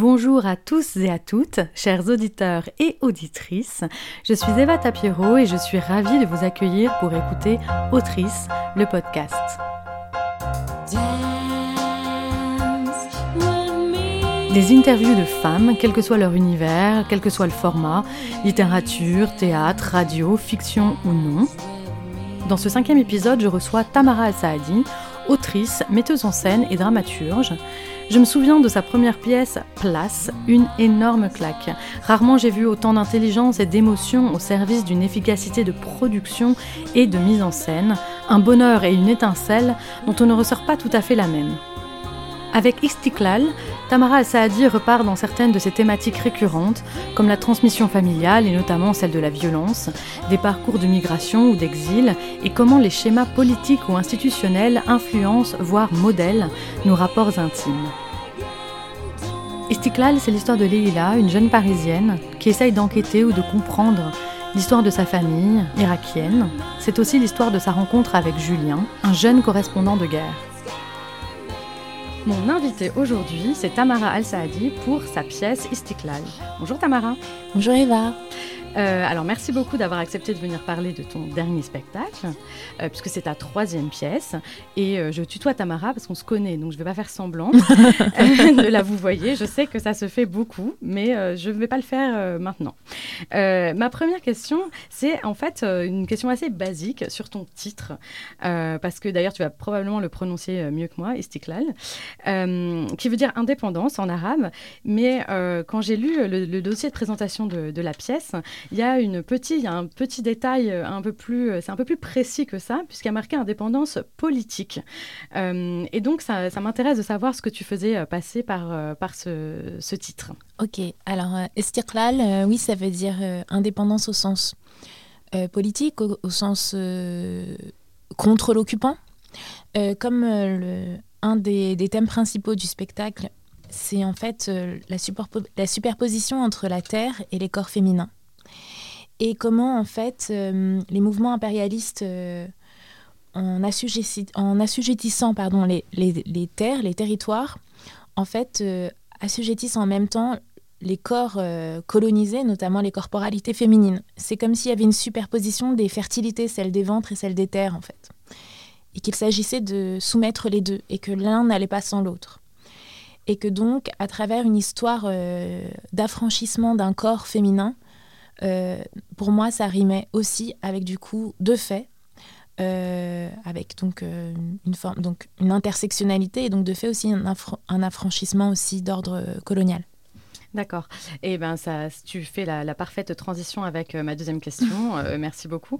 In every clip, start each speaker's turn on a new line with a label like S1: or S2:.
S1: Bonjour à tous et à toutes, chers auditeurs et auditrices. Je suis Eva Tapiero et je suis ravie de vous accueillir pour écouter Autrice, le podcast. Des interviews de femmes, quel que soit leur univers, quel que soit le format, littérature, théâtre, radio, fiction ou non. Dans ce cinquième épisode, je reçois Tamara Al-Saadi, autrice, metteuse en scène et dramaturge. Je me souviens de sa première pièce, Place, une énorme claque. Rarement j'ai vu autant d'intelligence et d'émotion au service d'une efficacité de production et de mise en scène, un bonheur et une étincelle dont on ne ressort pas tout à fait la même. Avec Istiklal, Tamara Al-Saadi repart dans certaines de ses thématiques récurrentes, comme la transmission familiale et notamment celle de la violence, des parcours de migration ou d'exil, et comment les schémas politiques ou institutionnels influencent, voire modèlent, nos rapports intimes. Istiklal, c'est l'histoire de Leila, une jeune parisienne, qui essaye d'enquêter ou de comprendre l'histoire de sa famille, irakienne. C'est aussi l'histoire de sa rencontre avec Julien, un jeune correspondant de guerre. Mon invité aujourd'hui, c'est Tamara Al-Saadi pour sa pièce Istiklal. Bonjour Tamara.
S2: Bonjour Eva.
S1: Euh, alors merci beaucoup d'avoir accepté de venir parler de ton dernier spectacle, euh, puisque c'est ta troisième pièce. Et euh, je tutoie Tamara parce qu'on se connaît, donc je ne vais pas faire semblant de la vous voyez. Je sais que ça se fait beaucoup, mais je ne vais pas le faire maintenant. ma première question, c'est en fait une question assez basique sur ton titre, parce que d'ailleurs tu vas probablement le prononcer mieux que moi, Istiklal, qui veut dire indépendance en arabe. Mais quand j'ai lu le, dossier de présentation de, de la pièce, il y a une il y a un petit détail euh, un peu plus, euh, c'est un peu plus précis que ça, puisqu'il a marqué indépendance politique. Euh, et donc, ça, ça m'intéresse de savoir ce que tu faisais passer par, par ce, ce, titre.
S2: Ok, alors Estirlal, oui, ça veut dire indépendance au sens politique, au, sens contre l'occupant. comme un des, des, thèmes principaux du spectacle, c'est en fait la, superposition entre la terre et les corps féminins et comment en fait euh, les mouvements impérialistes euh, en, assujettissant pardon, les, terres, les territoires, en fait euh, assujettissent en même temps les corps colonisés, notamment les corporalités féminines. C'est comme s'il y avait une superposition des fertilités, celle des ventres et celle des terres en fait. Et qu'il s'agissait de soumettre les deux et que l'un n'allait pas sans l'autre. Et que donc, à travers une histoire d'affranchissement d'un corps féminin, pour moi, ça rimait aussi avec du coup deux faits, euh, avec donc euh, une forme, donc une intersectionnalité et donc de fait aussi un, affranchissement aussi d'ordre colonial.
S1: D'accord. Et eh ben tu fais la, parfaite transition avec ma deuxième question. merci beaucoup.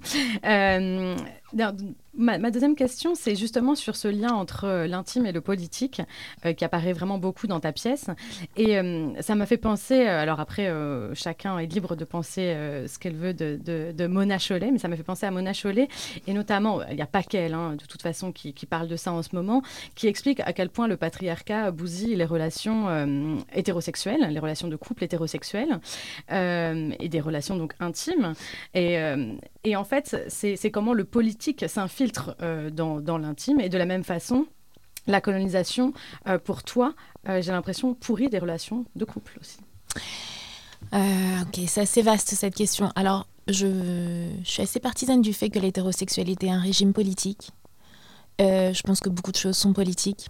S1: Ma, deuxième question, c'est justement sur ce lien entre euh, l'intime et le politique euh, qui apparaît vraiment beaucoup dans ta pièce. Et euh, ça m'a fait penser, alors après, chacun est libre de penser ce qu'elle veut de, Mona Chollet, mais ça m'a fait penser à Mona Chollet, et notamment, il n'y a pas qu'elle, hein, de toute façon, qui, parle de ça en ce moment, qui explique à quel point le patriarcat bousille les relations hétérosexuelles, les relations de couple hétérosexuels, et des relations donc intimes. Et, et en fait, c'est comment le politique s'infiltre filtre euh, dans, l'intime. Et de la même façon, la colonisation, euh, pour toi, euh, j'ai l'impression, pourrit des relations de couple aussi.
S2: ok, c'est assez vaste cette question. Alors, je, je, suis assez partisane du fait que l'hétérosexualité est un régime politique. je pense que beaucoup de choses sont politiques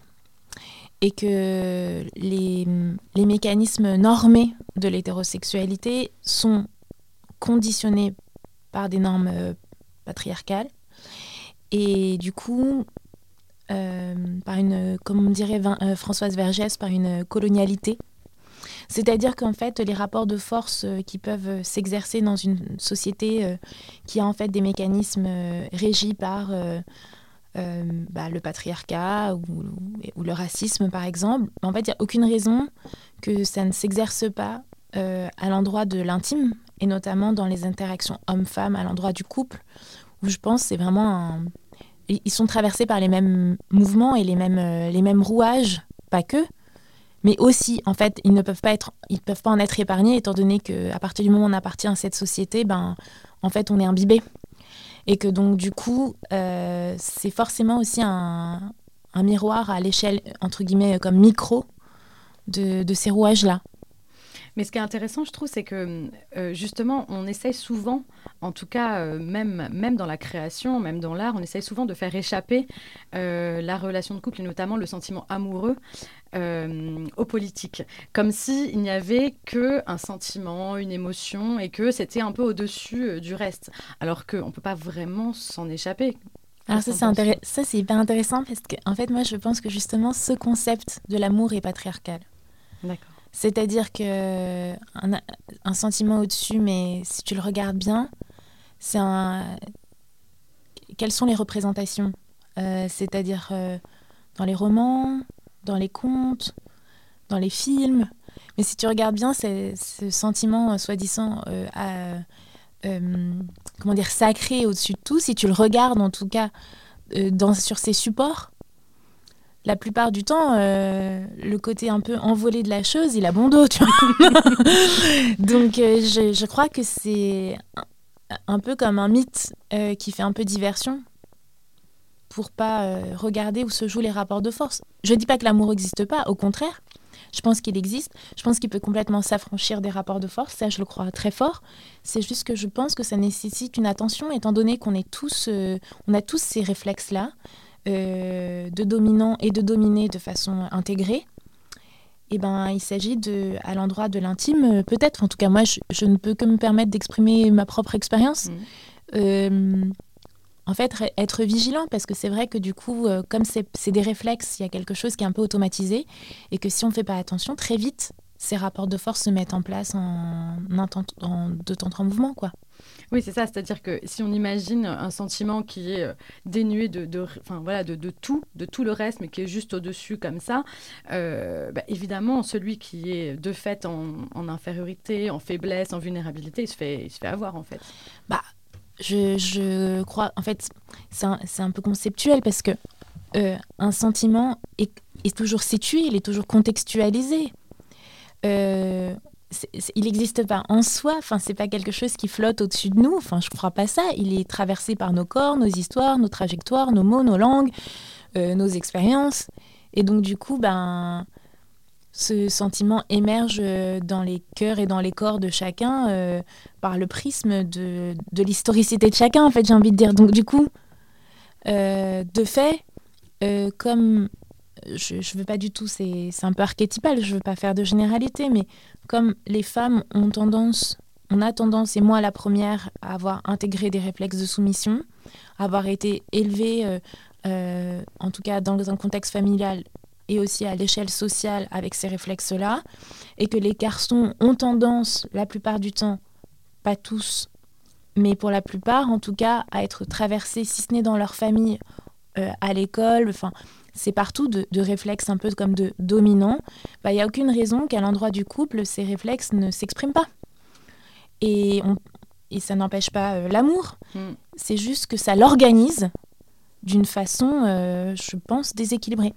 S2: et que les, les mécanismes normés de l'hétérosexualité sont conditionnés par des normes patriarcales et du coup, euh, par une, comme on dirait euh, Françoise Vergès, par une colonialité. C'est-à-dire qu'en fait, les rapports de force euh, qui peuvent s'exercer dans une société qui a en fait des mécanismes régis par bah, le patriarcat ou, ou, le racisme, par exemple, en fait, il n'y a aucune raison que ça ne s'exerce pas à l'endroit de l'intime, et notamment dans les interactions homme-femme, à l'endroit du couple, où je pense c'est vraiment ils sont traversés par les mêmes mouvements et les mêmes, euh, les mêmes rouages, pas que, mais aussi, en fait, ils ne peuvent pas, être, ils peuvent pas en être épargnés, étant donné qu'à partir du moment où on appartient à cette société, ben, en fait, on est imbibé. Et que donc, du coup, euh, c'est forcément aussi un, un miroir à l'échelle, entre guillemets, comme micro de, de ces rouages-là.
S1: Mais ce qui est intéressant, je trouve, c'est que euh, justement, on essaye souvent, en tout cas, euh, même, même dans la création, même dans l'art, on essaye souvent de faire échapper euh, la relation de couple et notamment le sentiment amoureux aux politiques. Comme s'il n'y avait que un sentiment, une émotion et que c'était un peu au-dessus du reste. Alors qu'on ne peut pas vraiment s'en échapper.
S2: Alors ça c'est, ça, c'est hyper intéressant parce que, en fait, moi, je pense que justement, ce concept de l'amour est patriarcal.
S1: D'accord.
S2: C'est-à-dire que un, sentiment au-dessus, mais si tu le regardes bien, c'est un. Quelles sont les représentations? Euh, C'est-à-dire euh, dans les romans, dans les contes, dans les films. Mais si tu regardes bien, c'est ce sentiment euh, soi-disant comment dire sacré au-dessus de tout. Si tu le regardes, en tout cas, dans, sur ces supports, la plupart du temps, euh, le côté un peu envolé de la chose, il a bon dos, tu vois. Donc, euh, je, crois que c'est un, peu comme un mythe euh, qui fait un peu diversion pour pas regarder où se jouent les rapports de force. Je dis pas que l'amour n'existe pas, au contraire. Je pense qu'il existe. Je pense qu'il peut complètement s'affranchir des rapports de force. Ça, je le crois très fort. C'est juste que je pense que ça nécessite une attention, étant donné qu'on est tous, on a tous ces réflexes-là. Euh, de dominant et de dominer de façon intégrée, eh ben, il s'agit de, à l'endroit de l'intime, euh, peut-être, en tout cas moi, je, ne peux que me permettre d'exprimer ma propre expérience. Mmh. Euh, en fait, être vigilant, parce que c'est vrai que du coup, comme c'est des réflexes, il y a quelque chose qui est un peu automatisé, et que si on ne fait pas attention, très vite, ces rapports de force se mettent en place en, en deux temps en mouvement, quoi.
S1: Oui, c'est ça. C'est-à-dire que si on imagine un sentiment qui est euh, dénué de, de, voilà, de, tout, de tout le reste, mais qui est juste au-dessus comme ça, euh, bah, évidemment, celui qui est de fait en, infériorité, en faiblesse, en vulnérabilité, il se fait, il se fait avoir en fait.
S2: Bah, je, je crois, en fait, c'est un, un, peu conceptuel parce que euh, un sentiment est, toujours situé, il est toujours contextualisé. Il n'existe pas en soi, enfin c'est pas quelque chose qui flotte au-dessus de nous, enfin je crois pas ça, il est traversé par nos corps, nos histoires, nos trajectoires, nos mots, nos langues, euh, nos expériences, et donc du coup ben ce sentiment émerge euh, dans les cœurs et dans les corps de chacun euh, par le prisme de, de l'historicité de chacun en fait j'ai envie de dire, donc du coup de fait comme je ne veux pas du tout, c'est un peu archétypal, je veux pas faire de généralité, mais comme les femmes ont tendance, on a tendance, et moi la première, à avoir intégré des réflexes de soumission, à avoir été élevée, euh, euh, en tout cas dans un contexte familial et aussi à l'échelle sociale avec ces réflexes-là, et que les garçons ont tendance, la plupart du temps, pas tous, mais pour la plupart en tout cas, à être traversés, si ce n'est dans leur famille, euh, à l'école, enfin c'est partout de, réflexes un peu comme de dominants, bah, il n'y a aucune raison qu'à l'endroit du couple, ces réflexes ne s'expriment pas. Et, et ça n'empêche pas euh, l'amour, hmm. c'est juste que ça l'organise d'une façon, euh, je pense, déséquilibrée.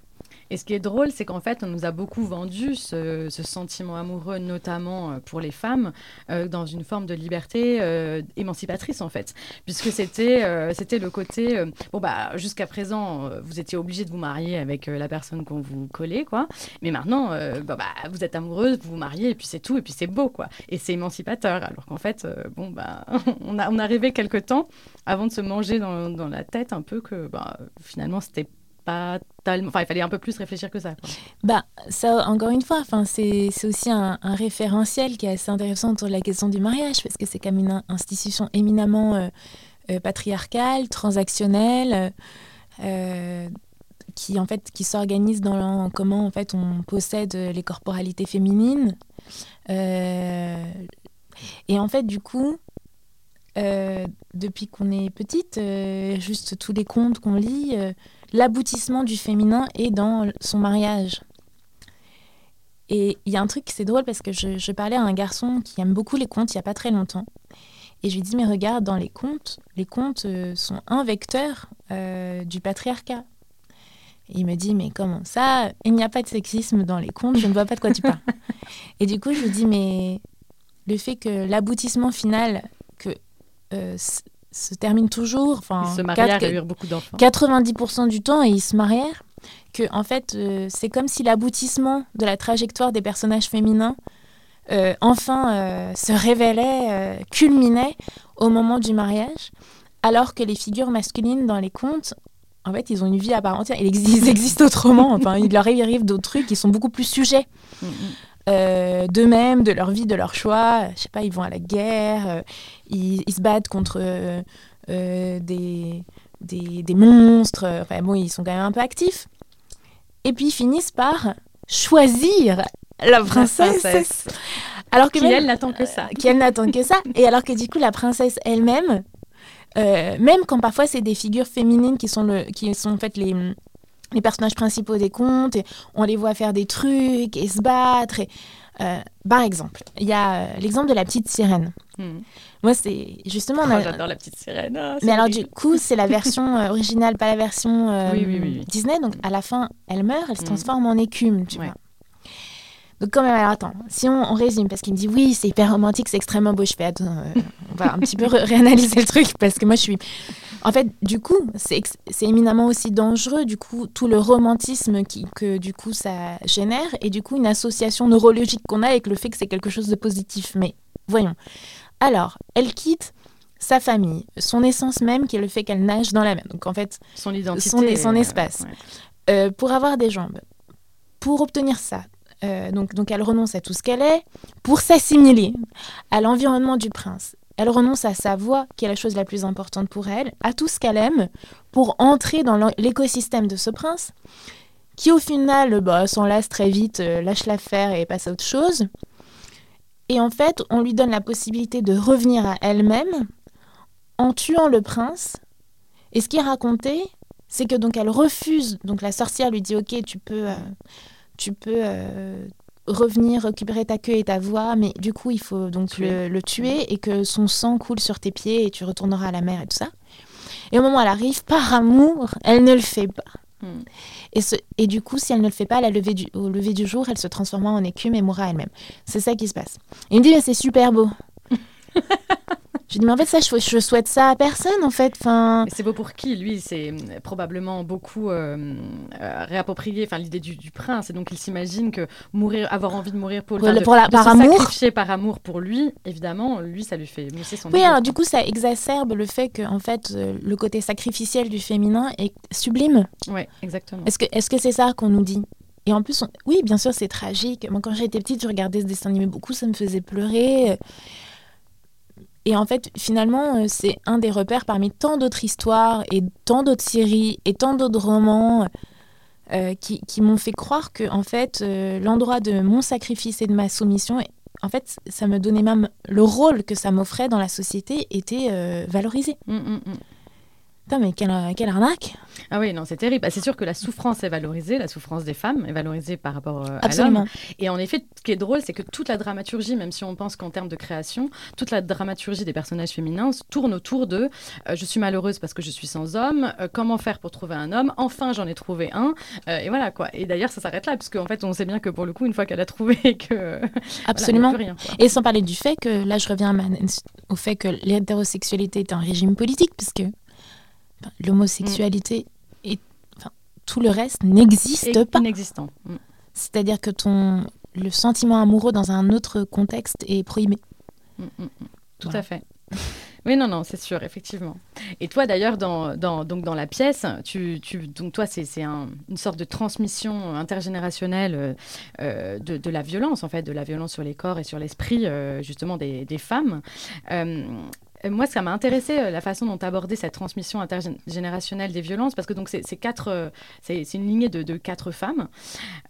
S1: Et ce qui est drôle, c'est qu'en fait, on nous a beaucoup vendu ce, sentiment amoureux, notamment euh, pour les femmes, euh, dans une forme de liberté euh, émancipatrice, en fait. Puisque c'était c'était le côté, bon, bah, jusqu'à présent, vous étiez obligé de vous marier avec la personne qu'on vous collait, quoi. Mais maintenant, bah, bah, vous êtes amoureuse, vous vous mariez, et puis c'est tout, et puis c'est beau, quoi. Et c'est émancipateur. Alors qu'en fait, bon, bah, on, a, on a rêvé quelque temps avant de se manger dans, dans la tête un peu que, bah, finalement, c'était pas. Enfin, il fallait un peu plus réfléchir que ça.
S2: Bah, ça, encore une fois, c'est aussi un, référentiel qui est assez intéressant autour de la question du mariage, parce que c'est comme une institution éminemment euh, euh, patriarcale, transactionnelle. Euh, qui en fait qui s'organise dans comment en fait on possède les corporalités féminines et en fait du coup depuis qu'on est petite juste tous les contes qu'on lit l'aboutissement du féminin est dans son mariage. Et il y a un truc, c'est drôle parce que je, parlais à un garçon qui aime beaucoup les contes il n'y a pas très longtemps. Et je lui dis, mais regarde, dans les contes, les contes euh, sont un vecteur euh, du patriarcat. Et il me dit, mais comment ça? Il n'y a pas de sexisme dans les contes, je ne vois pas de quoi tu parles. et du coup, je lui dis, mais le fait que l'aboutissement final, que euh, se termine toujours. Enfin,
S1: ils se marièrent, beaucoup d'enfants.
S2: 90% du temps, et ils se marièrent. Que, en fait, euh, c'est comme si l'aboutissement de la trajectoire des personnages féminins enfin se révélait, culminait au moment du mariage, alors que les figures masculines dans les contes en fait, ils ont une vie à part entière. Ils, existent autrement. Enfin, il leur arrive d'autres trucs. Ils sont beaucoup plus sujets mm, mm. Euh, d'eux-mêmes, de leur vie, de leur choix. Je sais pas, ils vont à la guerre. Euh, ils, se battent contre euh, des, des, monstres. Enfin, bon, ils sont quand même un peu actifs. Et puis, ils finissent par choisir la princesse.
S1: Alors que qui, elle, n'attend que ça.
S2: qui, elle, n'attend que ça. Et alors que, du coup, la princesse elle-même, euh, même quand parfois c'est des figures féminines qui sont, le, qui sont en fait les, les personnages principaux des contes, et on les voit faire des trucs et se battre. Et, euh, par exemple, il y a euh, l'exemple de la petite sirène. Hmm. Moi, c'est justement.
S1: Oh, J'adore la petite sirène. Ah,
S2: mais alors, du coup, c'est la version originale, pas la version Disney. Donc, à la fin, elle meurt, elle se hmm. transforme en écume, tu vois. Donc quand même, alors attends, si on, résume, parce qu'il me dit oui, c'est hyper romantique, c'est extrêmement beau, je fais attends, euh, on va un petit peu réanalyser le truc, parce que moi je suis... En fait, du coup, c'est éminemment aussi dangereux, du coup, tout le romantisme qui, que du coup ça génère, et du coup une association neurologique qu'on a avec le fait que c'est quelque chose de positif. Mais voyons. Alors, elle quitte sa famille, son essence même qui est le fait qu'elle nage dans la mer. Donc en fait,
S1: son identité,
S2: son, espace. Euh, pour avoir des jambes, pour obtenir ça, euh, donc, donc elle renonce à tout ce qu'elle est pour s'assimiler à l'environnement du prince. Elle renonce à sa voix, qui est la chose la plus importante pour elle, à tout ce qu'elle aime, pour entrer dans l'écosystème de ce prince, qui au final bah, s'en lasse très vite, euh, lâche l'affaire et passe à autre chose. Et en fait, on lui donne la possibilité de revenir à elle-même en tuant le prince. Et ce qui est raconté, c'est que donc elle refuse. Donc la sorcière lui dit Ok, tu peux. Euh, tu peux euh, revenir récupérer ta queue et ta voix, mais du coup, il faut donc Le, tuer et que son sang coule sur tes pieds et tu retourneras à la mer et tout ça. Et au moment où elle arrive, par amour, elle ne le fait pas. Hmm. Et, ce, et, du coup, si elle ne le fait pas, la du, au lever du jour, elle se transformera en écume et mourra elle-même. C'est ça qui se passe. Il me dit, mais c'est super beau. Je dis, mais en fait, ça, je, je souhaite ça à personne, en fait. Enfin...
S1: C'est beau pour qui Lui, c'est probablement beaucoup euh, euh, réapproprié enfin, l'idée du, prince. Et donc, il s'imagine que mourir, avoir envie de mourir pour,
S2: pour la, par amour.
S1: sacrifier par amour pour lui, évidemment, lui, ça lui fait mousser son
S2: Oui, alors du coup, ça exacerbe le fait que, en fait, euh, le côté sacrificiel du féminin est sublime.
S1: Oui, exactement.
S2: Est-ce que c'est -ce c'est ça qu'on nous dit? Et en plus, oui, bien sûr, c'est tragique. Moi, quand j'étais petite, je regardais ce dessin animé beaucoup, ça me faisait pleurer. Et en fait, finalement, euh, c'est un des repères parmi tant d'autres histoires et tant d'autres séries et tant d'autres romans euh, qui, m'ont fait croire que, en fait, euh, l'endroit de mon sacrifice et de ma soumission, en fait, ça me donnait même le rôle que ça m'offrait dans la société était valorisé. Mmh, mmh, mmh. Putain, mais quelle, quelle, arnaque
S1: Ah oui, non, c'est terrible. Bah, c'est sûr que la souffrance est valorisée, la souffrance des femmes est valorisée par rapport euh, à l'homme. Et en effet, ce qui est drôle, c'est que toute la dramaturgie, même si on pense qu'en termes de création, toute la dramaturgie des personnages féminins tourne autour de euh, je suis malheureuse parce que je suis sans homme, euh, comment faire pour trouver un homme, enfin j'en ai trouvé un, et voilà quoi. Et d'ailleurs, ça s'arrête là, parce qu'en fait, on sait bien que pour le coup, une fois qu'elle a trouvé que.
S2: Absolument. rien, et sans parler du fait que, là, je reviens au fait que l'hétérosexualité est un régime politique, puisque l'homosexualité mm. et enfin, tout le reste n'existe pas.
S1: Inexistant. Mm.
S2: C'est-à-dire que ton le sentiment amoureux dans un autre contexte est prohibé.
S1: Mm, tout à fait. Oui, non, non, c'est sûr, effectivement. Et toi, d'ailleurs, dans, dans, donc dans la pièce, tu, tu donc toi, c'est un, une sorte de transmission intergénérationnelle euh, euh, de, de, la violence, en fait, de la violence sur les corps et sur l'esprit, euh, justement, des, des femmes. Euh, moi, ça m'a intéressé euh, la façon dont tu abordais cette transmission intergénérationnelle des violences, parce que donc c'est quatre, euh, c'est une lignée de, quatre femmes.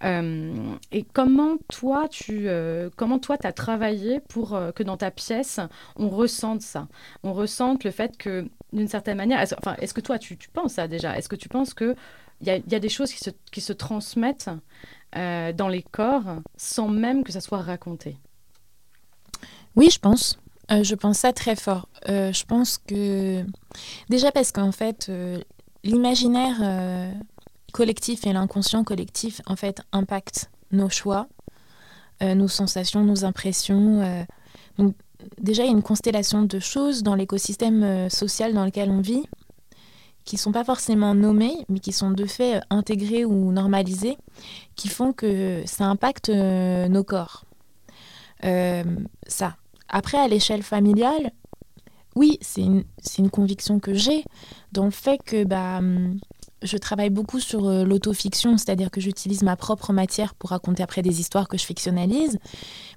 S1: et comment toi, tu, comment toi, as travaillé pour que dans ta pièce, on ressente ça, on ressente le fait que, d'une certaine manière, est-ce, enfin, est-ce que toi, tu, penses ça déjà? Est-ce que tu penses que il y, a, des choses qui se, qui se transmettent dans les corps sans même que ça soit raconté?
S2: Oui, je pense. Euh, je pense ça très fort. Euh, je pense que déjà parce qu'en fait, euh, l'imaginaire collectif et l'inconscient collectif en fait impactent nos choix, nos sensations, nos impressions. donc déjà, il y a une constellation de choses dans l'écosystème social dans lequel on vit qui sont pas forcément nommées, mais qui sont de fait intégrées ou normalisées, qui font que ça impacte nos corps. ça. Après, à l'échelle familiale, oui, c'est une, une, conviction que j'ai dans le fait que bah, hum, je travaille beaucoup sur euh, l'autofiction, c'est-à-dire que j'utilise ma propre matière pour raconter après des histoires que je fictionnalise.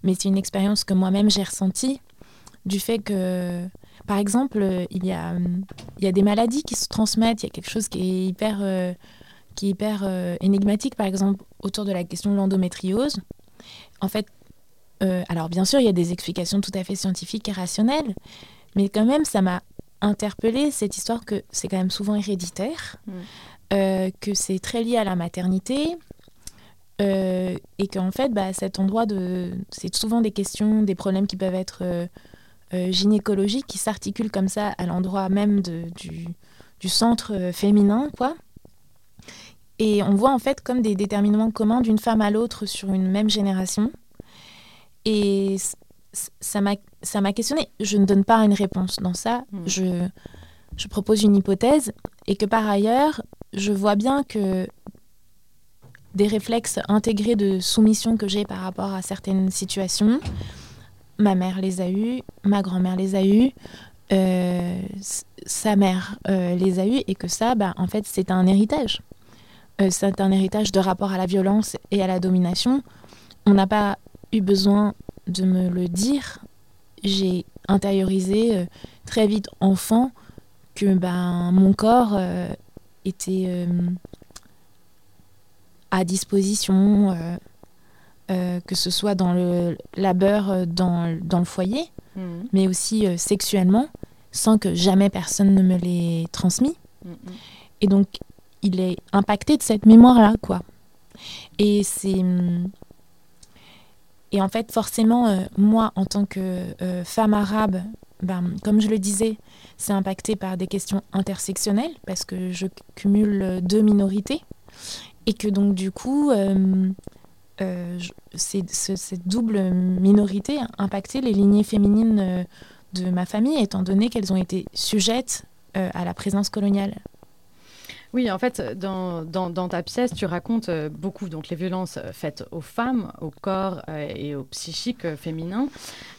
S2: Mais c'est une expérience que moi-même j'ai ressentie du fait que, par exemple, il y, a, hum, il y a des maladies qui se transmettent, il y a quelque chose qui est hyper, euh, qui est hyper euh, énigmatique, par exemple, autour de la question de l'endométriose. En fait, alors bien sûr, il y a des explications tout à fait scientifiques et rationnelles, mais quand même, ça m'a interpellée cette histoire que c'est quand même souvent héréditaire, mm. euh, que c'est très lié à la maternité. Euh, et qu'en fait, bah, cet endroit de, c'est souvent des questions, des problèmes qui peuvent être euh, gynécologiques qui s'articulent comme ça à l'endroit même de, du, du, centre féminin, quoi. Et on voit en fait comme des déterminements communs d'une femme à l'autre sur une même génération. Et ça m'a questionné. Je ne donne pas une réponse dans ça. Hmm. Je, je propose une hypothèse et que par ailleurs, je vois bien que des réflexes intégrés de soumission que j'ai par rapport à certaines situations, ma mère les a eus, ma grand-mère les a eus, euh, sa mère euh, les a eus et que ça, bah, en fait, c'est un héritage. Euh, c'est un héritage de rapport à la violence et à la domination. On n'a pas eu besoin de me le dire, j'ai intériorisé euh, très vite enfant que ben, mon corps euh, était euh, à disposition, que ce soit dans le labeur, dans, dans le foyer, mmh. mais aussi sexuellement, sans que jamais personne ne me l'ait transmis. Mmh, mmh. Et donc, il est impacté de cette mémoire-là, quoi. Et c'est hum, et en fait, forcément, euh, moi, en tant que euh, femme arabe, ben, comme je le disais, c'est impacté par des questions intersectionnelles parce que je cumule deux minorités et que donc du coup, euh, cette double minorité a impacté les lignées féminines de ma famille étant donné qu'elles ont été sujettes à la présence coloniale.
S1: Oui, en fait, dans, dans, ta pièce, tu racontes euh, beaucoup donc les violences euh, faites aux femmes, au corps euh, et au psychique féminin.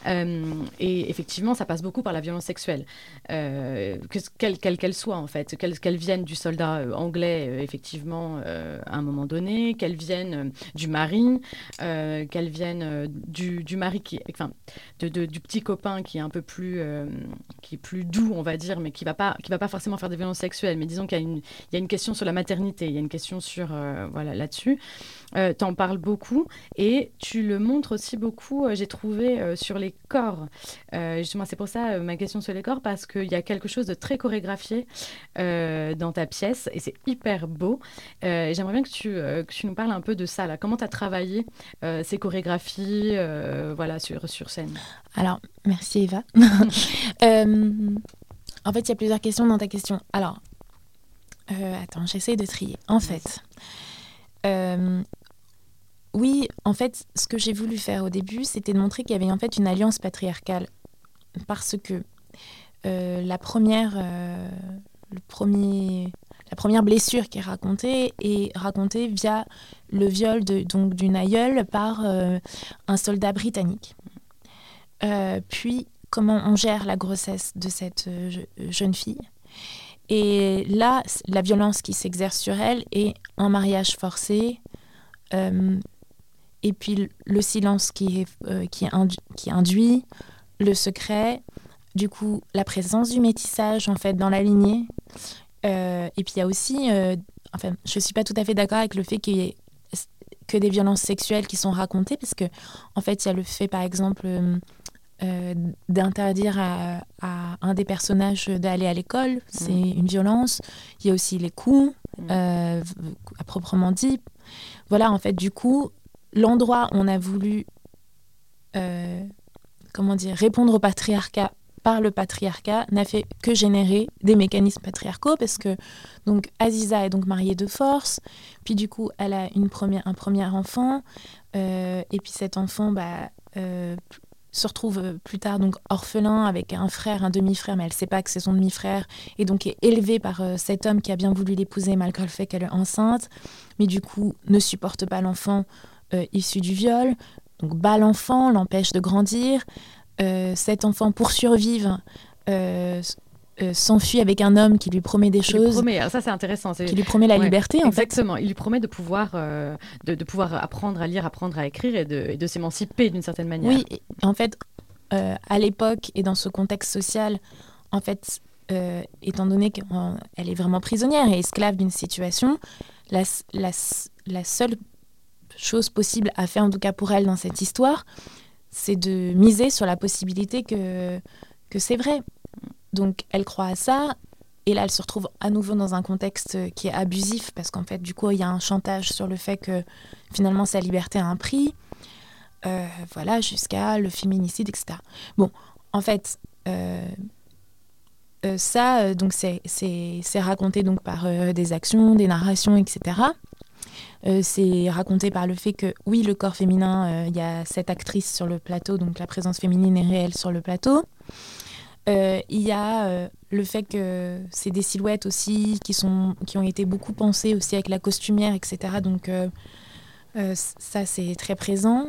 S1: et effectivement, ça passe beaucoup par la violence sexuelle, quelle qu'elle soit en fait, qu'elle vienne du soldat anglais effectivement à un moment donné, qu'elle vienne du mari, qu'elle vienne du, mari qui, enfin, du petit copain qui est un peu plus, qui est plus doux, on va dire, mais qui va va pas forcément faire des violences sexuelles, mais disons qu'il y a une, y a une question sur la maternité, il y a une question sur euh, voilà là-dessus. Euh, tu en parles beaucoup et tu le montres aussi beaucoup, euh, j'ai trouvé, sur les corps. justement, c'est pour ça ma question sur les corps, parce qu'il y a quelque chose de très chorégraphié dans ta pièce et c'est hyper beau. j'aimerais bien que tu, que tu nous parles un peu de ça, là. comment tu as travaillé ces chorégraphies voilà, sur, sur scène?
S2: Alors, merci Eva. en fait, il y a plusieurs questions dans ta question. Alors, euh, attends, j'essaie de trier. En fait, euh, oui, en fait, ce que j'ai voulu faire au début, c'était de montrer qu'il y avait en fait une alliance patriarcale. Parce que euh, la première, le premier, la première blessure qui est racontée est racontée via le viol de, donc d'une aïeule par un soldat britannique. puis comment on gère la grossesse de cette jeune fille et là, la violence qui s'exerce sur elle est un mariage forcé, euh, et puis le silence qui, euh, qui induit, le secret, du coup la présence du métissage en fait dans la lignée. Euh, et puis il y a aussi, enfin, je ne suis pas tout à fait d'accord avec le fait qu'il y ait que des violences sexuelles qui sont racontées, parce que en fait il y a le fait par exemple euh, d'interdire à, un des personnages d'aller à l'école. C'est mm. une violence. Il y a aussi les coups, mm. euh, à proprement dit. Voilà, en fait, du coup, l'endroit où on a voulu, euh, comment dire, répondre au patriarcat par le patriarcat n'a fait que générer des mécanismes patriarcaux parce que donc Aziza est donc mariée de force, puis du coup elle a une première, un premier enfant, et puis cet enfant bah, se retrouve euh, plus tard donc orphelin avec un frère, un demi-frère, mais elle ne sait pas que c'est son demi-frère, et donc est élevée par euh, cet homme qui a bien voulu l'épouser malgré le fait qu'elle est enceinte, mais du coup ne supporte pas l'enfant euh, issu du viol. donc bat l'enfant, l'empêche de grandir. cet enfant, pour survivre, s'enfuit avec un homme qui lui promet des choses.
S1: Promet, ça c'est intéressant.
S2: Qui lui promet la liberté en
S1: Exactement, il lui promet de pouvoir, de, pouvoir apprendre à lire, apprendre à écrire et de, de s'émanciper d'une certaine manière.
S2: Oui, en fait, à l'époque et dans ce contexte social, en fait, euh, étant donné qu'elle est vraiment prisonnière et esclave d'une situation, la, seule chose possible à faire, en tout cas pour elle dans cette histoire, c'est de miser sur la possibilité que, que c'est vrai. Donc elle croit à ça, et là elle se retrouve à nouveau dans un contexte qui est abusif, parce qu'en fait du coup il y a un chantage sur le fait que finalement sa liberté a un prix, euh, voilà, jusqu'à le féminicide, etc. Bon, en fait, euh, euh, ça, donc c'est raconté donc par des actions, des narrations, etc. c'est raconté par le fait que oui, le corps féminin, il y a cette actrice sur le plateau, donc la présence féminine est réelle sur le plateau. Il y a le fait que c'est des silhouettes aussi qui, sont, qui ont été beaucoup pensées aussi avec la costumière, etc. Donc ça, c'est très présent.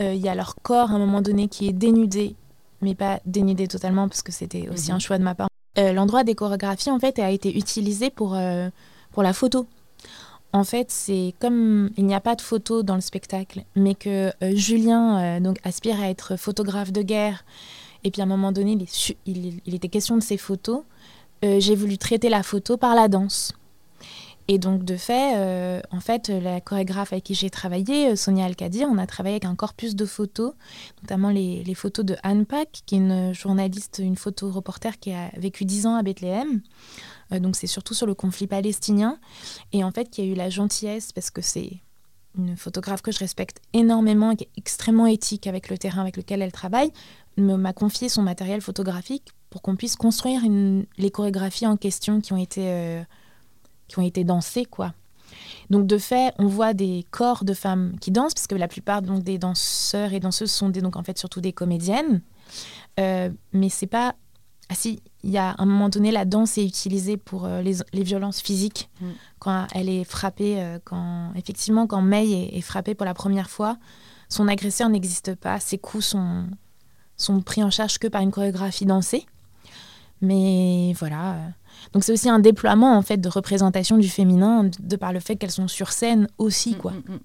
S2: Il y a leur corps à un moment donné qui est dénudé, mais pas dénudé totalement parce que c'était aussi mhm. un choix de ma part. Euh, l'endroit des chorégraphies en fait a été utilisé pour, euh, pour la photo. En fait, c'est comme il n'y a pas de photo dans le spectacle, mais que euh, Julien donc aspire à être photographe de guerre. Et puis à un moment donné, il, était question de ces photos. J'ai voulu traiter la photo par la danse. Et donc, de fait, euh, en fait, la chorégraphe avec qui j'ai travaillé, euh, Sonia Alcadir, on a travaillé avec un corpus de photos, notamment les, photos de Anne Pack, qui est une journaliste, une photo-reporter qui a vécu dix ans à Bethléem. Euh, donc, c'est surtout sur le conflit palestinien. Et en fait, qui a eu la gentillesse, parce que c'est une photographe que je respecte énormément, qui est extrêmement éthique avec le terrain avec lequel elle travaille, m'a confié son matériel photographique pour qu'on puisse construire les chorégraphies en question qui ont été qui ont été dansées, quoi. Donc de fait, on voit des corps de femmes qui dansent, parce que la plupart donc, des danseurs et danseuses sont des, donc en fait surtout des comédiennes. Euh, mais c'est pas. Ah si, il y a un moment donné, la danse est utilisée pour euh, les, les, violences physiques. Mm. Quand elle est frappée, euh, quand effectivement, quand May est, est, frappée pour la première fois, son agresseur n'existe pas. Ses coups sont, sont pris en charge que par une chorégraphie dansée. Mais voilà. Donc c'est aussi un déploiement en fait de représentation du féminin de par le fait qu'elles sont sur scène aussi mm, quoi. Mm, mm.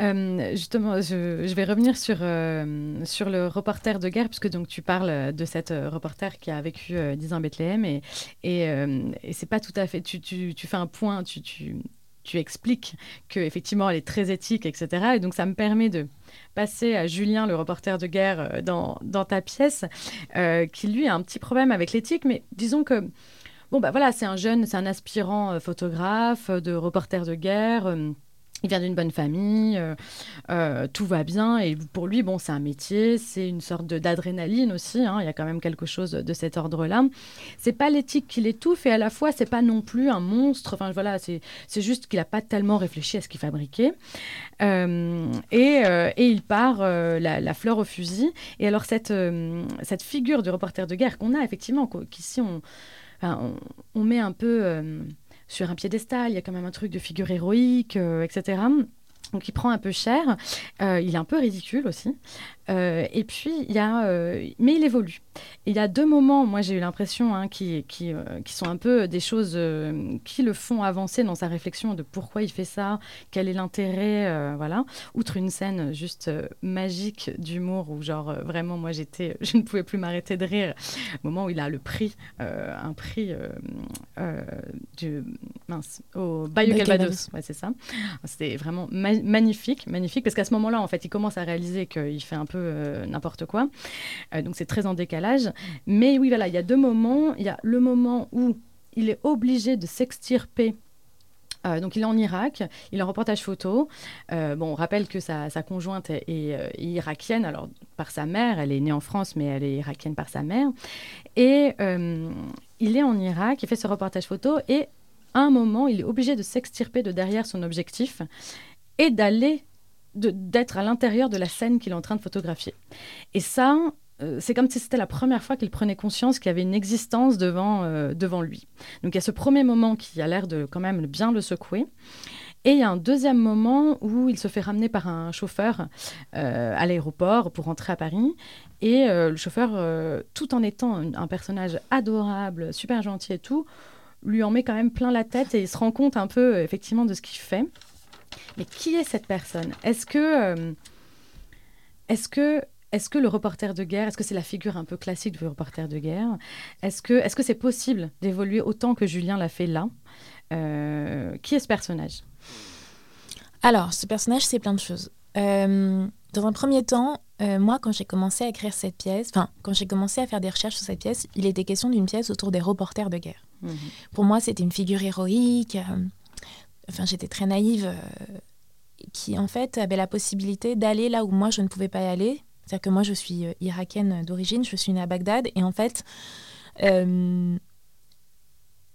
S1: Euh, justement, je, vais revenir sur, euh, sur le reporter de guerre, puisque donc tu parles de cette euh, reporter qui a vécu dix ans à Bethléem, et, et, et c'est pas tout à fait. Tu, tu, tu fais un point, tu, tu, tu expliques qu'effectivement elle est très éthique, etc. Et donc ça me permet de passer à Julien, le reporter de guerre, euh, dans, dans ta pièce, euh, qui lui a un petit problème avec l'éthique, mais disons que, bon, bah voilà, c'est un jeune, c'est un aspirant euh, photographe, de reporter de guerre il vient d'une bonne famille, euh, euh, tout va bien et pour lui, bon, c'est un métier, c'est une sorte d'adrénaline aussi. Hein, il y a quand même quelque chose de cet ordre-là. C'est pas l'éthique qui l'étouffe et à la fois, c'est pas non plus un monstre. Enfin voilà, c'est juste qu'il a pas tellement réfléchi à ce qu'il fabriquait euh, et, et, il part la, fleur au fusil. Et alors cette cette figure du reporter de guerre qu'on a effectivement, qu'ici on, on, met un peu sur un piédestal, il y a quand même un truc de figure héroïque, euh, etc. Donc il prend un peu cher, euh, il est un peu ridicule aussi. Euh, et puis il y a, mais il évolue. il y a deux moments, moi j'ai eu l'impression, hein, qui, qui, qui, sont un peu des choses qui le font avancer dans sa réflexion de pourquoi il fait ça, quel est l'intérêt, voilà. Outre une scène juste magique d'humour où genre vraiment moi j'étais, je ne pouvais plus m'arrêter de rire au moment où il a le prix, un prix du mince au Bayou Calvados, ouais, c'est ça. C'était vraiment magique magnifique, magnifique, parce qu'à ce moment-là, en fait, il commence à réaliser qu'il fait un peu euh, n'importe quoi. Euh, donc c'est très en décalage. Mais oui, voilà, il y a deux moments. Il y a le moment où il est obligé de s'extirper euh, donc il est en Irak, il est en reportage photo. bon, on rappelle que sa, conjointe est, irakienne, alors par sa mère, elle est née en France, mais elle est irakienne par sa mère. Et il est en Irak, il fait ce reportage photo, et à un moment, il est obligé de s'extirper de derrière son objectif et d'aller, d'être à l'intérieur de la scène qu'il est en train de photographier. Et ça, euh, c'est comme si c'était la première fois qu'il prenait conscience qu'il y avait une existence devant, euh, devant lui. Donc il y a ce premier moment qui a l'air de quand même bien le secouer. Et il y a un deuxième moment où il se fait ramener par un chauffeur euh, à l'aéroport pour rentrer à Paris. Et le chauffeur, tout en étant un, personnage adorable, super gentil et tout, lui en met quand même plein la tête et il se rend compte un peu effectivement de ce qu'il fait. Mais qui est cette personne? Est-ce que, est-ce que est-ce que le reporter de guerre, est-ce que c'est la figure un peu classique du reporter de guerre? Est-ce que est-ce que c'est possible d'évoluer autant que Julien l'a fait là? Qui est ce personnage?
S2: Alors, ce personnage, c'est plein de choses. Euh, dans un premier temps, euh, moi, quand j'ai commencé à écrire cette pièce, enfin, quand j'ai commencé à faire des recherches sur cette pièce, il était question d'une pièce autour des reporters de guerre. Mhm. Pour moi, c'était une figure héroïque. Euh, enfin, j'étais très naïve, qui en fait avait la possibilité d'aller là où moi je ne pouvais pas aller. C'est-à-dire que moi, je suis irakienne d'origine, je suis née à Bagdad, et en fait,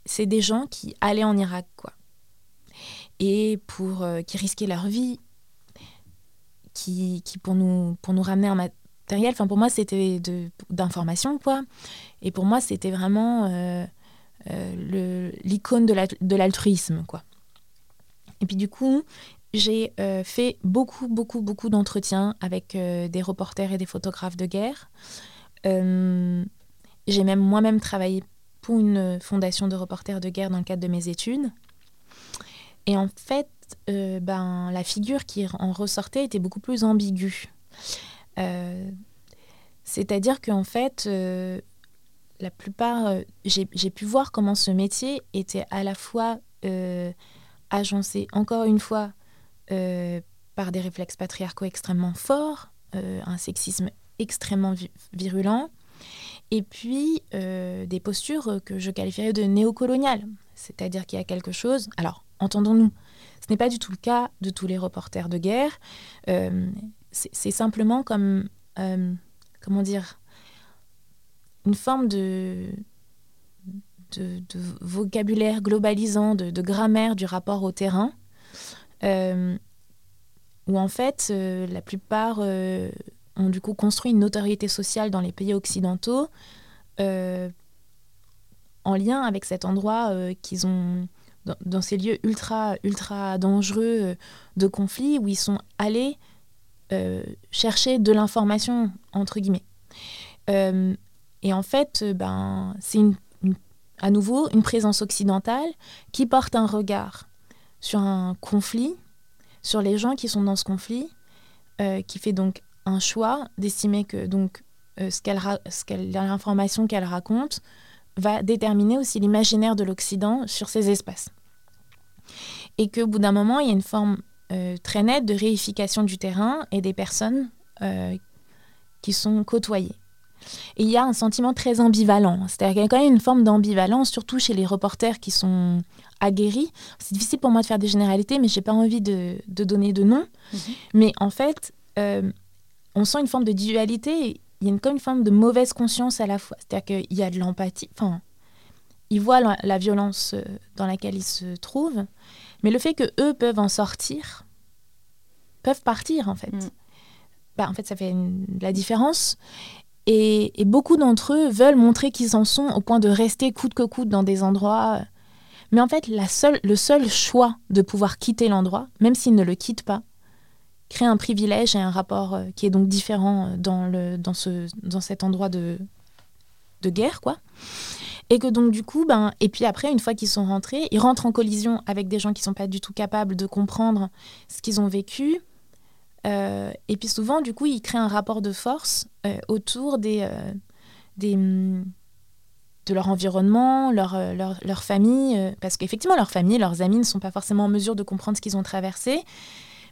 S2: c'est des gens qui allaient en Irak, quoi et euh, qui risquaient leur vie, qui, pour, nous, pour nous ramener un matériel. Pour moi, c'était d'information, quoi. Et pour moi, c'était vraiment euh, euh, l'icône de l'altruisme, quoi. Et puis du coup, j'ai fait beaucoup, beaucoup, beaucoup d'entretiens avec des reporters et des photographes de guerre. j'ai même moi-même travaillé pour une fondation de reporters de guerre dans le cadre de mes études. Et en fait, euh, ben, la figure qui en ressortait était beaucoup plus ambiguë. Euh, c'est-à-dire qu'en fait, euh, la plupart, j'ai pu voir comment ce métier était à la fois agencé, encore une fois, par des réflexes patriarcaux extrêmement forts, un sexisme extrêmement virulent, et puis des postures que je qualifierais de néocoloniales. C'est-à-dire qu'il y a quelque chose. Alors, entendons-nous. Ce n'est pas du tout le cas de tous les reporters de guerre. Euh, c'est simplement comme, euh, comment dire, une forme de, de, vocabulaire globalisant, de, grammaire du rapport au terrain, euh, où en fait, la plupart ont du coup construit une notoriété sociale dans les pays occidentaux en lien avec cet endroit qu'ils ont dans, ces lieux ultra, ultra dangereux euh, de conflit où ils sont allés euh, chercher de l'information, entre guillemets. Euh, et en fait, ben, c'est à nouveau une présence occidentale qui porte un regard sur un conflit, sur les gens qui sont dans ce conflit, qui fait donc un choix d'estimer que donc qu'elle, l'information qu'elle raconte va déterminer aussi l'imaginaire de l'Occident sur ces espaces. Et qu'au bout d'un moment, il y a une forme euh, très nette de réification du terrain et des personnes euh, qui sont côtoyées. Et il y a un sentiment très ambivalent. C'est-à-dire qu'il y a quand même une forme d'ambivalence, surtout chez les reporters qui sont aguerris. C'est difficile pour moi de faire des généralités, mais je n'ai pas envie de, donner de nom. Mhm. Mais en fait, euh, on sent une forme de dualité. Il y a une, comme une forme de mauvaise conscience à la fois. C'est-à-dire qu'il y a de l'empathie. Enfin, ils voient la, violence euh, dans laquelle ils se trouvent, mais le fait que eux peuvent en sortir, peuvent partir en fait. Mm. Bah, en fait, ça fait la différence. Et, beaucoup d'entre eux veulent montrer qu'ils en sont au point de rester coûte que coûte dans des endroits. Mais en fait, le seul choix de pouvoir quitter l'endroit, même s'ils ne le quittent pas, crée un privilège et un rapport euh, qui est donc différent euh, dans, dans, ce, dans cet endroit de, de guerre, quoi. Et que donc, du coup, ben, et puis après, une fois qu'ils sont rentrés, ils rentrent en collision avec des gens qui sont pas du tout capables de comprendre ce qu'ils ont vécu. Euh, et puis souvent, du coup, ils créent un rapport de force euh, autour euh, de leur environnement, leur, famille, parce qu'effectivement, leur famille, leurs amis ne sont pas forcément en mesure de comprendre ce qu'ils ont traversé,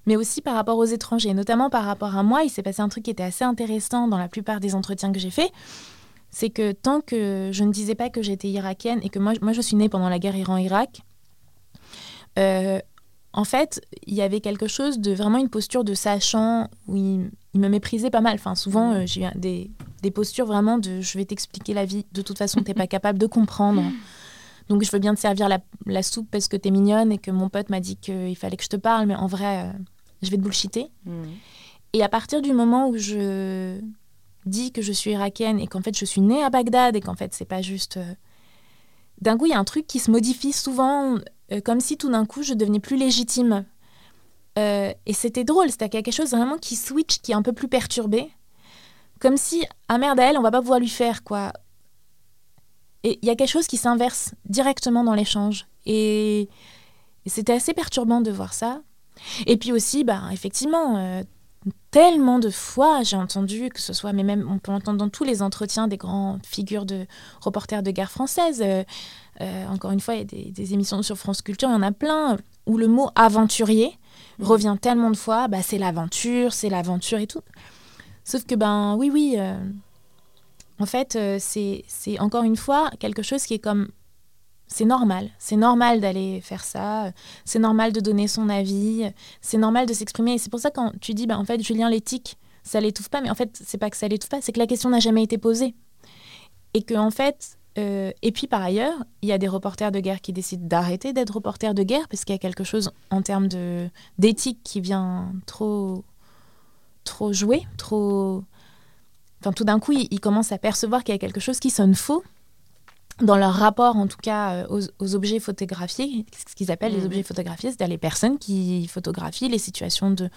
S2: mais aussi par rapport aux étrangers, notamment par rapport à moi. Il s'est passé un truc qui était assez intéressant dans la plupart des entretiens que j'ai faits c'est que tant que je ne disais pas que j'étais irakienne et que moi, moi je suis née pendant la guerre Iran-Irak, en fait, il y avait quelque chose de vraiment une posture de sachant où il, me méprisait pas mal. Enfin, souvent, euh, j'ai eu des, des, postures vraiment de je vais t'expliquer la vie, de toute façon, tu n'es pas capable de comprendre. Donc, je veux bien te servir la, la soupe parce que tu es mignonne et que mon pote m'a dit qu'il fallait que je te parle, mais en vrai, euh, je vais te bullshiter. Mmh. Et à partir du moment où je dit que je suis irakienne et qu'en fait je suis née à Bagdad et qu'en fait c'est pas juste. Euh, d'un coup, il y a un truc qui se modifie souvent comme si tout d'un coup je devenais plus légitime. et c'était drôle, c'était quelque chose vraiment qui switch, qui est un peu plus perturbé. Comme si, ah merde, à elle, on va pas pouvoir lui faire, quoi. Et il y a quelque chose qui s'inverse directement dans l'échange. Et, c'était assez perturbant de voir ça. Et puis aussi, bah, effectivement, euh, tellement de fois j'ai entendu, que ce soit, mais même on peut entendre dans tous les entretiens des grandes figures de reporters de guerre française. Euh, euh, encore une fois, il y a des, émissions sur France Culture, il y en a plein, où le mot aventurier mmh. revient tellement de fois. Bah, c'est l'aventure, c'est l'aventure et tout. Sauf que, ben oui, oui, euh, en fait, c'est encore une fois quelque chose qui est comme. C'est normal. C'est normal d'aller faire ça. C'est normal de donner son avis. C'est normal de s'exprimer. Et c'est pour ça, quand tu dis, ben, en fait, Julien, l'éthique, ça l'étouffe pas. Mais en fait, c'est pas que ça l'étouffe pas, c'est que la question n'a jamais été posée. Et que, en fait, euh, et puis par ailleurs, il y a des reporters de guerre qui décident d'arrêter d'être reporters de guerre parce qu'il y a quelque chose en termes d'éthique qui vient trop trop joué, trop. Enfin, tout d'un coup, ils, commencent à percevoir qu'il y a quelque chose qui sonne faux dans leur rapport, en tout cas, euh, aux, objets photographiés, ce qu'ils appellent les mhm. objets photographiés, c'est-à-dire les personnes qui photographient les situations de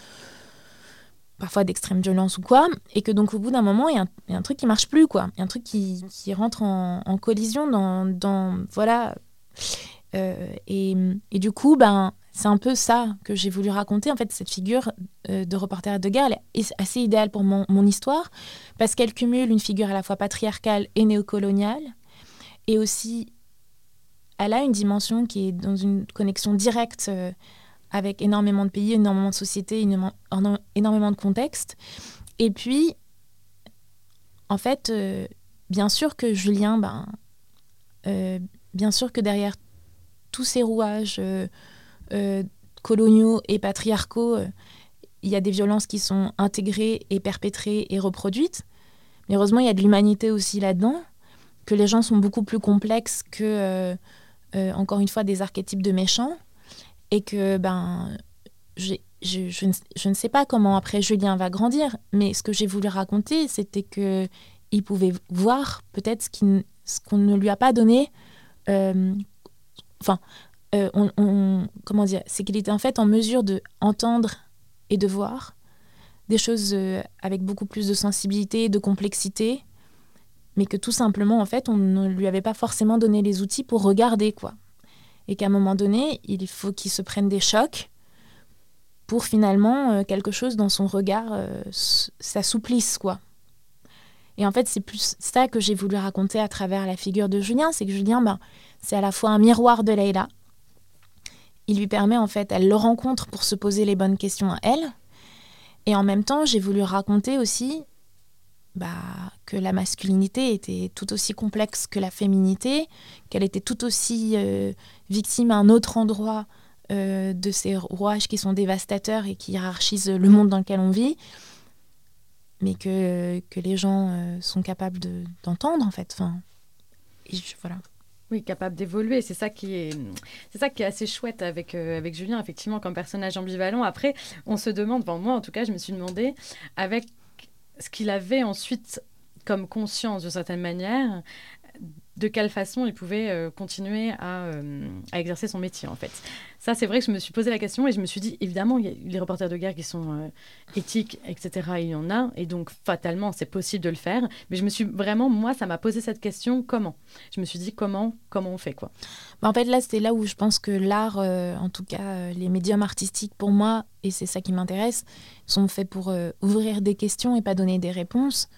S2: parfois d'extrême violence ou quoi, et que donc au bout d'un moment, il y, a un truc qui marche plus, quoi. Il y a un truc qui, qui rentre en, collision dans, dans voilà. Euh, et, et, du coup, ben, c'est un peu ça que j'ai voulu raconter. En fait, cette figure euh, de reporter de guerre est assez idéale pour mon, histoire parce qu'elle cumule une figure à la fois patriarcale et néocoloniale et aussi elle a une dimension qui est dans une connexion directe euh, avec énormément de pays, énormément de sociétés, énormément de contextes. Et puis, en fait, euh, bien sûr que Julien, ben, bien sûr que derrière tous ces rouages euh, coloniaux et patriarcaux, euh, il y a des violences qui sont intégrées et perpétrées et reproduites. Mais heureusement, il y a de l'humanité aussi là-dedans, que les gens sont beaucoup plus complexes que, euh, encore une fois, des archétypes de méchants. Et que, ben, je, je, ne, sais pas comment après Julien va grandir, mais ce que j'ai voulu raconter, c'était que il pouvait voir peut-être ce qu'on ne lui a pas donné. enfin, euh, on, comment dire, c'est qu'il était en fait en mesure de et de voir des choses euh, avec beaucoup plus de sensibilité, de complexité, mais que tout simplement en fait on ne lui avait pas forcément donné les outils pour regarder quoi, et qu'à un moment donné il faut qu'il se prenne des chocs pour finalement euh, quelque chose dans son regard s'assouplisse quoi. Et en fait c'est plus ça que j'ai voulu raconter à travers la figure de Julien, c'est que Julien ben, c'est à la fois un miroir de Leïla, il lui permet en fait, elle le rencontre pour se poser les bonnes questions à elle. Et en même temps, j'ai voulu raconter aussi bah, que la masculinité était tout aussi complexe que la féminité, qu'elle était tout aussi euh, victime à un autre endroit euh, de ces rouages qui sont dévastateurs et qui hiérarchisent le monde dans lequel on vit, mais que, que les gens euh, sont capables d'entendre en fait. Voilà.
S1: Oui, capable d'évoluer. C'est ça qui est, c'est ça qui est assez chouette avec avec Julien, effectivement, comme personnage ambivalent. Après, on se demande, moi en tout cas, je me suis demandé avec ce qu'il avait ensuite comme conscience de certaine manière, de quelle façon il pouvait euh, continuer euh, à, exercer son métier, en fait. Ça, c'est vrai que je me suis posé la question et je me suis dit, évidemment, il y a les reporters de guerre qui sont euh, éthiques, etc., il y en a, et donc fatalement, c'est possible de le faire. Mais je me suis vraiment, moi, ça m'a posé cette question, comment? Je me suis dit, comment, comment on fait, quoi?
S2: Bah, En fait, là, c'est là où je pense que l'art, en tout cas, les médiums artistiques, pour moi, et c'est ça qui m'intéresse, sont faits pour ouvrir des questions et pas donner des réponses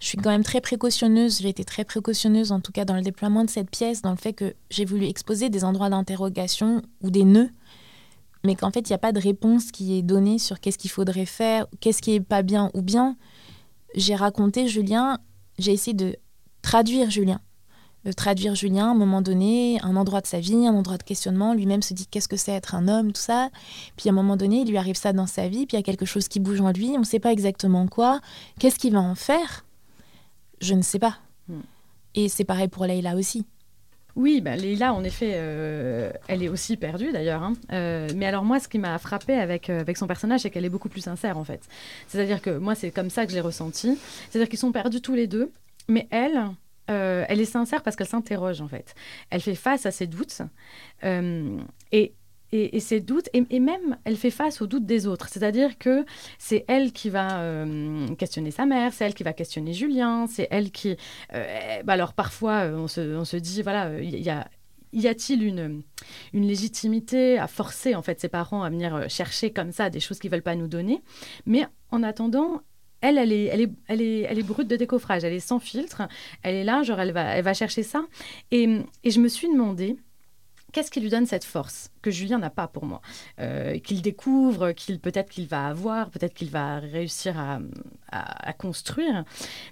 S2: je suis quand même très précautionneuse, j'ai été très précautionneuse en tout cas dans le déploiement de cette pièce, dans le fait que j'ai voulu exposer des endroits d'interrogation ou des nœuds, mais qu'en fait il n'y a pas de réponse qui est donnée sur qu'est-ce qu'il faudrait faire, qu'est-ce qui est pas bien ou bien. J'ai raconté Julien, j'ai essayé de traduire Julien. De traduire Julien à un moment donné, un endroit de sa vie, un endroit de questionnement. Lui-même se dit qu'est-ce que c'est être un homme, tout ça. Puis à un moment donné, il lui arrive ça dans sa vie, puis il y a quelque chose qui bouge en lui, on ne sait pas exactement quoi. Qu'est-ce qu'il va en faire? Je ne sais pas. Hmm. Et c'est pareil pour Leïla aussi.
S1: Oui, bah, Leïla, en effet, euh, elle est aussi perdue d'ailleurs. Hein. Euh, mais alors moi, ce qui m'a frappé avec, euh, avec son personnage, c'est qu'elle est beaucoup plus sincère en fait. C'est-à-dire que moi, c'est comme ça que je l'ai ressenti. C'est-à-dire qu'ils sont perdus tous les deux, mais elle, elle est sincère parce qu'elle s'interroge en fait. Elle fait face à ses doutes Et et, ces doutes, et, même elle fait face aux doutes des autres. C'est-à-dire que c'est elle qui va euh, questionner sa mère, c'est elle qui va questionner Julien, c'est elle qui... Euh, bah alors parfois, on se, on se dit, voilà, il y a y a-t-il une, une légitimité à forcer en fait ses parents à venir chercher comme ça des choses qu'ils veulent pas nous donner? Mais en attendant, elle, elle est, elle est, elle est, elle est brute de décoffrage, elle est sans filtre, elle est là, genre elle va, elle va chercher ça. Et, et je me suis demandé, Qu'est-ce qui lui donne cette force que Julien n'a pas pour moi euh, Qu'il découvre, qu'il peut-être qu'il va avoir, peut-être qu'il va réussir à, construire.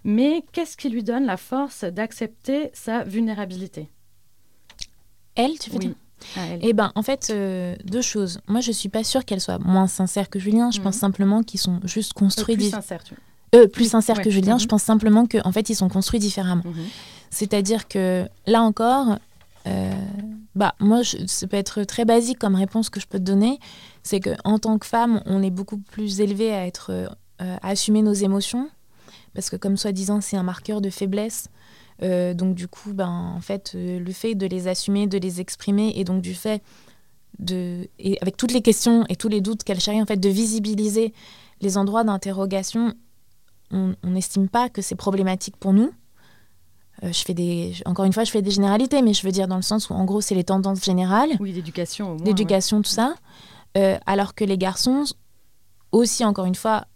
S1: Mais qu'est-ce qui lui donne la force d'accepter sa vulnérabilité?
S2: Elle, tu veux dire eh ben, en fait, euh, deux choses. Moi, je suis pas sûre qu'elle soit moins sincère que Julien. Je pense mhm. simplement qu'ils sont juste construits.
S1: Euh, plus sincères, tu
S2: euh, plus sincères que Julien. Je mhm. pense simplement qu'en en fait, ils sont construits différemment. Mhm. C'est-à-dire que là encore, euh, bah, moi, je, ça peut être très basique comme réponse que je peux te donner. C'est qu'en tant que femme, on est beaucoup plus élevé à, être, euh, à assumer nos émotions. Parce que, comme soi-disant, c'est un marqueur de faiblesse. Euh, donc, du coup, ben, en fait, le fait de les assumer, de les exprimer, et donc du fait de. Avec toutes les questions et tous les doutes qu'elle chérit, en fait, de visibiliser les endroits d'interrogation, on n'estime pas que c'est problématique pour nous. Euh, je fais des, encore une fois, je fais des généralités, mais je veux dire dans le sens où, en gros, c'est les tendances générales.
S1: Oui, d'éducation.
S2: D'éducation, tout ça. Euh, alors que les garçons, aussi, encore une fois,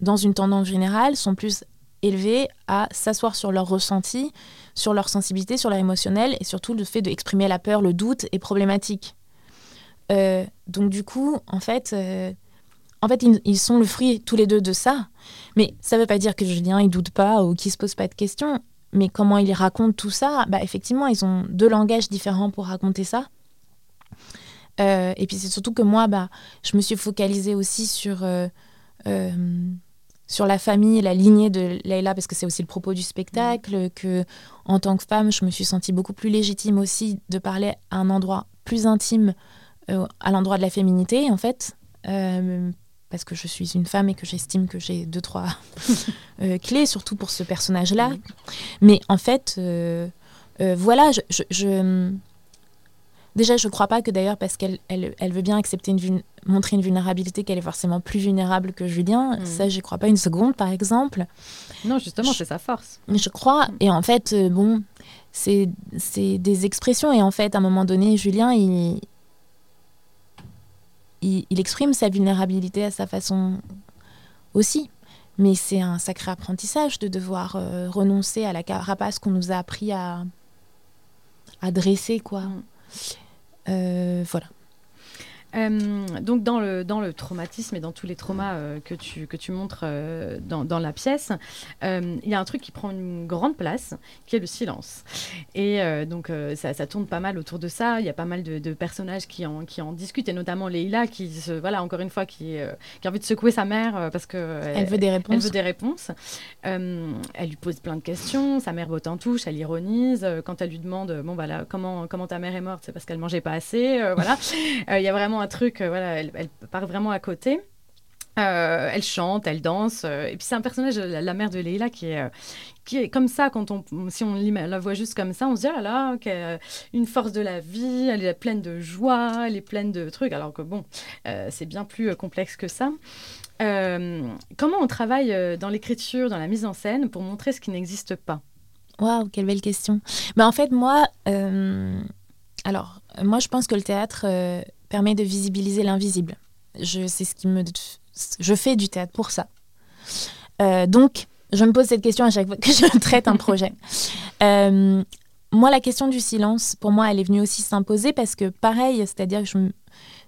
S2: dans une tendance générale, sont plus élevés à s'asseoir sur leurs ressentis, sur leur sensibilité, sur leur émotionnel, et surtout le fait d'exprimer la peur, le doute est problématique. Euh, donc du coup, en fait, en fait, ils, ils, sont le fruit tous les deux de ça. Mais ça ne veut pas dire que Julien, il doute pas ou qu'il se pose pas de questions mais comment ils racontent tout ça? Bah, Effectivement, ils ont deux langages différents pour raconter ça. Euh, et puis c'est surtout que moi, bah, je me suis focalisée aussi sur, euh, euh, sur la famille, la lignée de Leila, parce que c'est aussi le propos du spectacle, mmh. que en tant que femme, je me suis sentie beaucoup plus légitime aussi de parler à un endroit plus intime, à l'endroit de la féminité, en fait parce que je suis une femme et que j'estime que j'ai deux, trois euh, clés, surtout pour ce personnage-là. Mais en fait, euh, euh, voilà, je, Déjà, je ne crois pas que d'ailleurs, parce qu'elle elle, veut bien accepter une montrer une vulnérabilité, qu'elle est forcément plus vulnérable que Julien. Mm. Ça, je crois pas une seconde, par exemple.
S1: Non, justement, c'est sa force.
S2: Je crois. Mm. Et en fait, bon, c'est des expressions. Et en fait, à un moment donné, Julien, il, il, exprime sa vulnérabilité à sa façon aussi. Mais c'est un sacré apprentissage de devoir euh, renoncer à la carapace qu'on nous a appris à, à dresser, quoi. Mm. Euh, voilà.
S1: Euh, donc dans le, dans le traumatisme et dans tous les traumas euh, que, tu, que tu montres euh, dans, dans, la pièce, il y a un truc qui prend une grande place, qui est le silence. Et donc ça, ça, tourne pas mal autour de ça. Il y a pas mal de, de, personnages qui en, qui en discutent, et notamment Leila, qui, se, voilà, encore une fois, qui, qui a envie de secouer sa mère parce que
S2: elle, veut des réponses.
S1: Elle veut des réponses. elle lui pose plein de questions. Sa mère botte en touche, elle ironise. Quand elle lui demande, bon voilà, comment, comment ta mère est morte, c'est parce qu'elle mangeait pas assez. voilà. Il y a vraiment un truc, euh, voilà, elle, part vraiment à côté. Euh, elle chante, elle danse. Euh, et puis c'est un personnage, la, mère de Leila, qui est, qui est comme ça. Quand on, si on la voit juste comme ça, on se dit oh là là, une force de la vie. Elle est pleine de joie, elle est pleine de trucs. Alors que bon, c'est bien plus complexe que ça. comment on travaille dans l'écriture, dans la mise en scène, pour montrer ce qui n'existe pas?
S2: Waouh, quelle belle question. Mais en fait, moi, alors moi, je pense que le théâtre permet de visibiliser l'invisible. Je, c'est ce qui me, je fais du théâtre pour ça. Euh, donc, je me pose cette question à chaque fois que je traite un projet. Euh, moi, la question du silence, pour moi, elle est venue aussi s'imposer parce que, pareil, c'est-à-dire que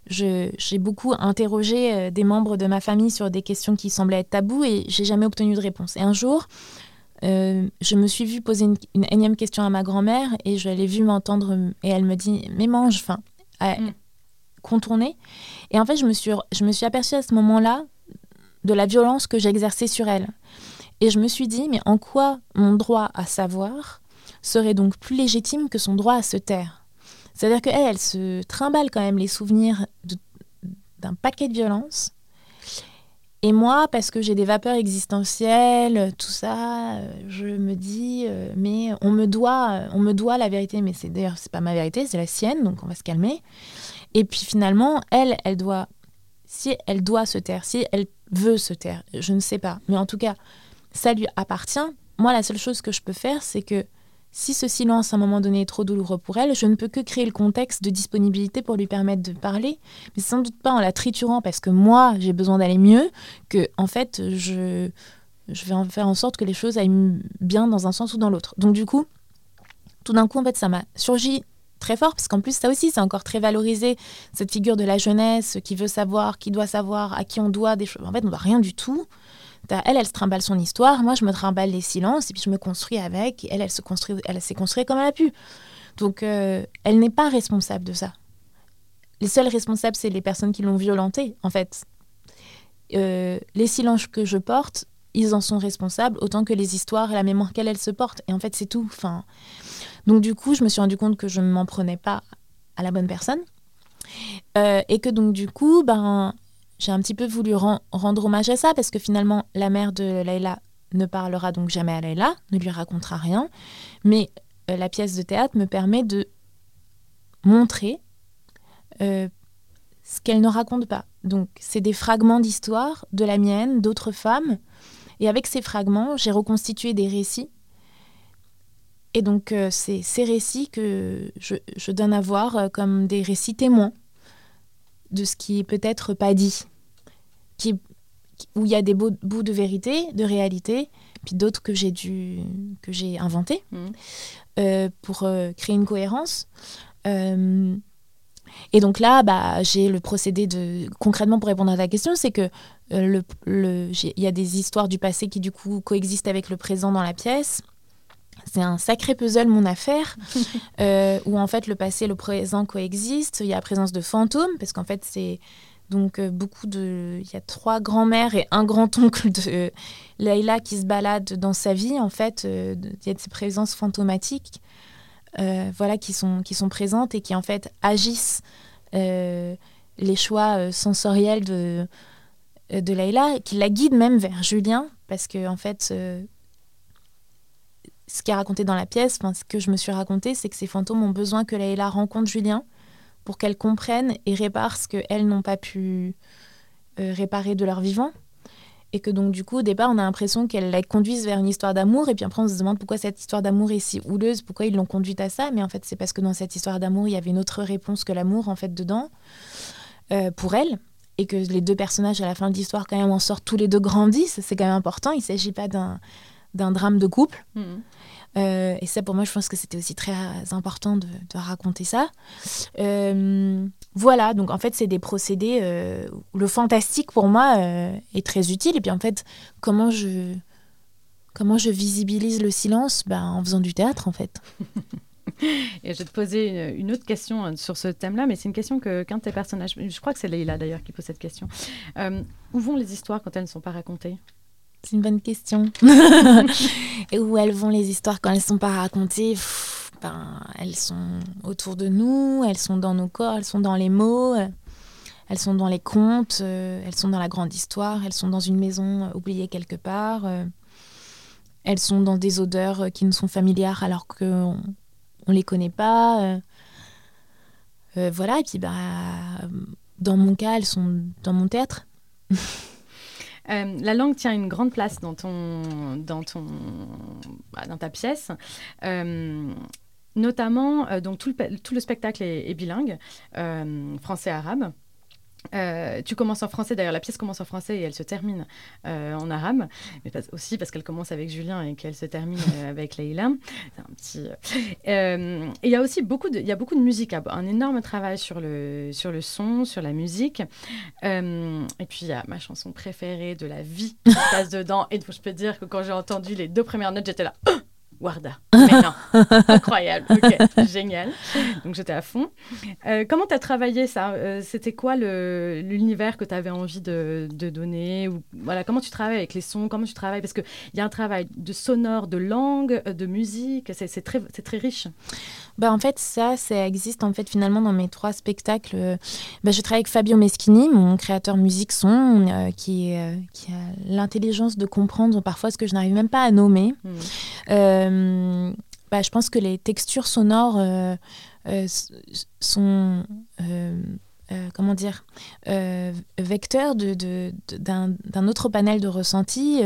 S2: je, j'ai beaucoup interrogé euh, des membres de ma famille sur des questions qui semblaient être tabous et j'ai jamais obtenu de réponse. Et un jour, je me suis vue poser une, énième question à ma grand-mère et je l'ai vue m'entendre et elle me dit Mais mange, enfin, contourner. Et en fait, je me suis, je me suis aperçue à ce moment-là de la violence que j'exerçais sur elle. Et je me suis dit, mais en quoi mon droit à savoir serait donc plus légitime que son droit à se taire? C'est-à-dire qu'elle, elle se trimballe quand même les souvenirs d'un paquet de violences. Et moi, parce que j'ai des vapeurs existentielles, tout ça, je me dis, euh, mais on me doit, on me doit la vérité. Mais c'est d'ailleurs, c'est pas ma vérité, c'est la sienne, donc on va se calmer. Et puis finalement, elle, elle doit, si elle doit se taire, si elle veut se taire, je ne sais pas, mais en tout cas, ça lui appartient. Moi, la seule chose que je peux faire, c'est que si ce silence à un moment donné est trop douloureux pour elle, je ne peux que créer le contexte de disponibilité pour lui permettre de parler, mais sans doute pas en la triturant parce que moi j'ai besoin d'aller mieux, que en fait je, vais faire en sorte que les choses aillent bien dans un sens ou dans l'autre. Donc du coup, tout d'un coup en fait ça m'a surgi très fort parce qu'en plus ça aussi c'est encore très valorisé cette figure de la jeunesse qui veut savoir, qui doit savoir, à qui on doit des choses. En fait on doit rien du tout elle, elle se trimballe son histoire, moi je me trimballe les silences et puis je me construis avec. elle, elle se construit, elle s'est construite comme elle a pu. Donc euh, elle n'est pas responsable de ça. Les seuls responsables, c'est les personnes qui l'ont violentée, en fait. Euh, les silences que je porte, ils en sont responsables autant que les histoires et la mémoire qu'elle elle se porte. Et en fait, c'est tout. Enfin, donc du coup, je me suis rendu compte que je ne m'en prenais pas à la bonne personne. Euh, et que donc du coup, ben, j'ai un petit peu voulu rendre hommage à ça parce que finalement, la mère de Layla ne parlera donc jamais à Layla, ne lui racontera rien. Mais euh, la pièce de théâtre me permet de montrer euh, ce qu'elle ne raconte pas. Donc, c'est des fragments d'histoire de la mienne, d'autres femmes. Et avec ces fragments, j'ai reconstitué des récits. Et donc, euh, c'est ces récits que je, je donne à voir comme des récits témoins de ce qui est peut-être pas dit où il y a des bouts, de vérité, de réalité, puis d'autres que j'ai dû que j'ai inventé mmh. euh, pour euh, créer une cohérence. Euh, et donc là, bah, j'ai le procédé de concrètement pour répondre à ta question, c'est que le, il y a des histoires du passé qui du coup coexistent avec le présent dans la pièce. C'est un sacré puzzle, mon affaire, où en fait le passé et le présent coexistent. Il y a la présence de fantômes, parce qu'en fait c'est donc euh, beaucoup de, il y a trois grands-mères et un grand-oncle de euh, Leïla qui se baladent dans sa vie. En fait, euh, il y a de ces présences fantomatiques, voilà, qui sont qui sont présentes et qui en fait agissent les choix sensoriels de de Leïla, qui la guident même vers Julien, parce que en fait ce qui est raconté dans la pièce, ce que je me suis raconté, c'est que ces fantômes ont besoin que Leïla rencontre Julien pour qu'elles comprennent et réparent ce qu'elles n'ont pas pu euh, réparer de leur vivant. Et que donc, du coup, au départ, on a l'impression qu'elles la conduisent vers une histoire d'amour. Et puis après, on se demande pourquoi cette histoire d'amour est si houleuse, pourquoi ils l'ont conduite à ça. Mais en fait, c'est parce que dans cette histoire d'amour, il y avait une autre réponse que l'amour, en fait, dedans, euh, pour elle. Et que les deux personnages, à la fin de l'histoire, quand même, en sortent tous les deux grandis. C'est quand même important. Il ne s'agit pas d'un drame de couple. Mmh. Euh, et ça, pour moi, je pense que c'était aussi très important de, raconter ça. Euh, voilà, donc en fait, c'est des procédés euh, où le fantastique, pour moi, est très utile. Et puis en fait, comment je, comment je visibilise le silence? Ben, En faisant du théâtre, en fait.
S1: Et je vais te poser une, autre question sur ce thème-là, mais c'est une question que qu'un de tes personnages, je crois que c'est Leïla d'ailleurs qui pose cette question. où vont les histoires quand elles ne sont pas racontées?
S2: C'est une bonne question. et où elles vont les histoires quand elles ne sont pas racontées ben, Elles sont autour de nous, elles sont dans nos corps, elles sont dans les mots, elles sont dans les contes, euh, elles sont dans la grande histoire, elles sont dans une maison euh, oubliée quelque part, euh, elles sont dans des odeurs qui nous sont familières alors qu'on ne les connaît pas. voilà, et puis bah, dans mon cas, elles sont dans mon théâtre.
S1: Euh, la langue tient une grande place dans, ton, dans, bah, ta pièce. Euh, notamment, euh, donc tout le, spectacle est bilingue, français-arabe. Euh, tu commences en français, d'ailleurs la pièce commence en français et elle se termine euh, en arabe, mais aussi parce qu'elle commence avec Julien et qu'elle se termine euh, avec Leïla. C'est un petit. et il y a aussi beaucoup de, il y a beaucoup de musique, un énorme travail sur le, sur le son, sur la musique. et puis il y a ma chanson préférée de la vie qui passe dedans. Et je peux dire que quand j'ai entendu les deux premières notes, j'étais là. Warda. Mais non, incroyable, ok, génial. Donc j'étais à fond. Euh, comment tu as travaillé ça? Euh, C'était quoi l'univers que tu avais envie de, donner? Ou, voilà, Comment tu travailles avec les sons? Comment tu travailles? Parce qu'il y a un travail de sonore, de langue, euh, de musique, c'est très, très riche.
S2: Bah, en fait, ça, ça existe en fait finalement dans mes trois spectacles. Bah, je travaille avec Fabio Meschini, mon créateur musique son, qui, qui a l'intelligence de comprendre parfois ce que je n'arrive même pas à nommer. Mmh. Euh, bah, je pense que les textures sonores euh, sont comment dire, d'un, autre panel de ressentis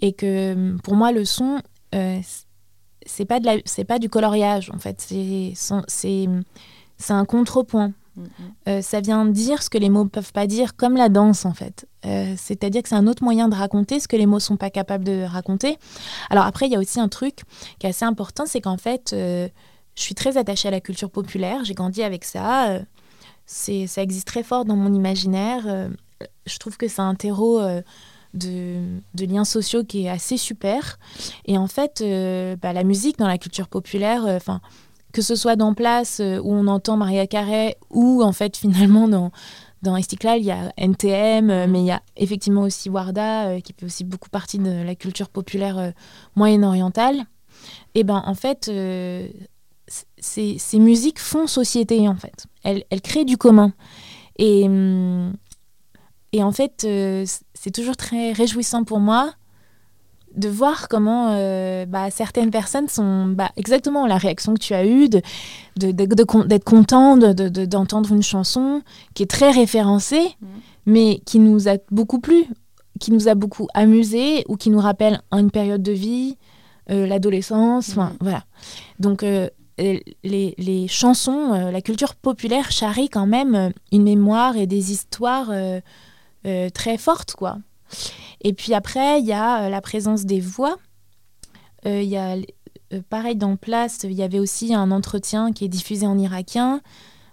S2: et que pour moi le son c'est pas de c'est pas du coloriage en fait, c'est c'est un contrepoint. Euh, ça vient dire ce que les mots peuvent pas dire, comme la danse en fait. Euh, c'est-à-dire que c'est un autre moyen de raconter ce que les mots sont pas capables de raconter. Alors après, il y a aussi un truc qui est assez important, c'est qu'en fait, euh, je suis très attachée à la culture populaire. J'ai grandi avec ça. ça existe très fort dans mon imaginaire. je trouve que c'est un terreau de, liens sociaux qui est assez super. Et en fait, bah, la musique dans la culture populaire, enfin que ce soit dans Place euh, où on entend Maria Carey ou en fait finalement dans dans il y a NTM, mais il y a effectivement aussi Warda, qui fait aussi beaucoup partie de la culture populaire moyen-orientale. Et ben en fait, ces, musiques font société en fait. Elles, elles créent du commun. Et, hum, et en fait, euh, c'est toujours très réjouissant pour moi de voir comment euh, bah, certaines personnes sont bah, exactement la réaction que tu as eue, d'être de, de, content d'entendre une chanson qui est très référencée, mmh. mais qui nous a beaucoup plu, qui nous a beaucoup amusé ou qui nous rappelle une période de vie, euh, l'adolescence, mmh. voilà. Donc les, les, chansons, la culture populaire charrie quand même une mémoire et des histoires euh, très forte, quoi. Et puis après, il y a euh, la présence des voix. Euh, il y a, pareil, dans Place, il y avait aussi un entretien qui est diffusé en irakien.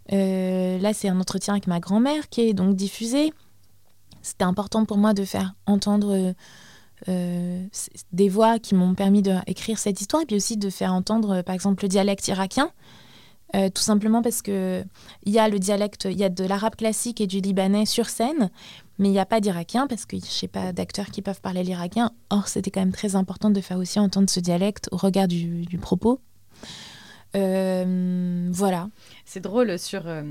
S2: là, c'est un entretien avec ma grand-mère qui est donc diffusé. C'était important pour moi de faire entendre des voix qui m'ont permis d'écrire cette histoire et puis aussi de faire entendre, par exemple, le dialecte irakien. Euh, tout simplement parce que il y a le dialecte, il y a de l'arabe classique et du libanais sur scène, mais il n'y a pas d'irakien parce que je sais pas d'acteurs qui peuvent parler l'irakien. Or, c'était quand même très important de faire aussi entendre ce dialecte au regard du propos. Euh, voilà.
S1: C'est drôle sur, euh,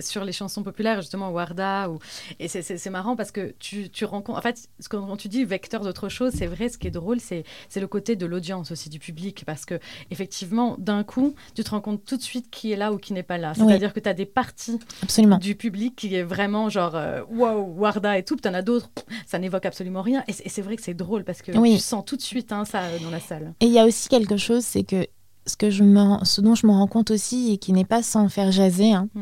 S1: sur les chansons populaires, justement, Warda. Ou... Et c'est marrant parce que tu, tu rencontres. En fait, ce quand tu dis vecteur d'autre chose, c'est vrai, ce qui est drôle, c'est le côté de l'audience aussi, du public. Parce que, effectivement, d'un coup, tu te rends compte tout de suite qui est là ou qui n'est pas là. C'est-à-dire que tu as des parties
S2: absolument.
S1: du public qui est vraiment genre, euh, wow, Warda et tout. Puis tu en as d'autres, ça n'évoque absolument rien. Et c'est vrai que c'est drôle parce que tu sens tout de suite hein, ça dans la salle.
S2: Et il y a aussi quelque chose, c'est que ce, que je me, ce dont je me rends compte aussi et qui n'est pas sans faire jaser, hein, mm.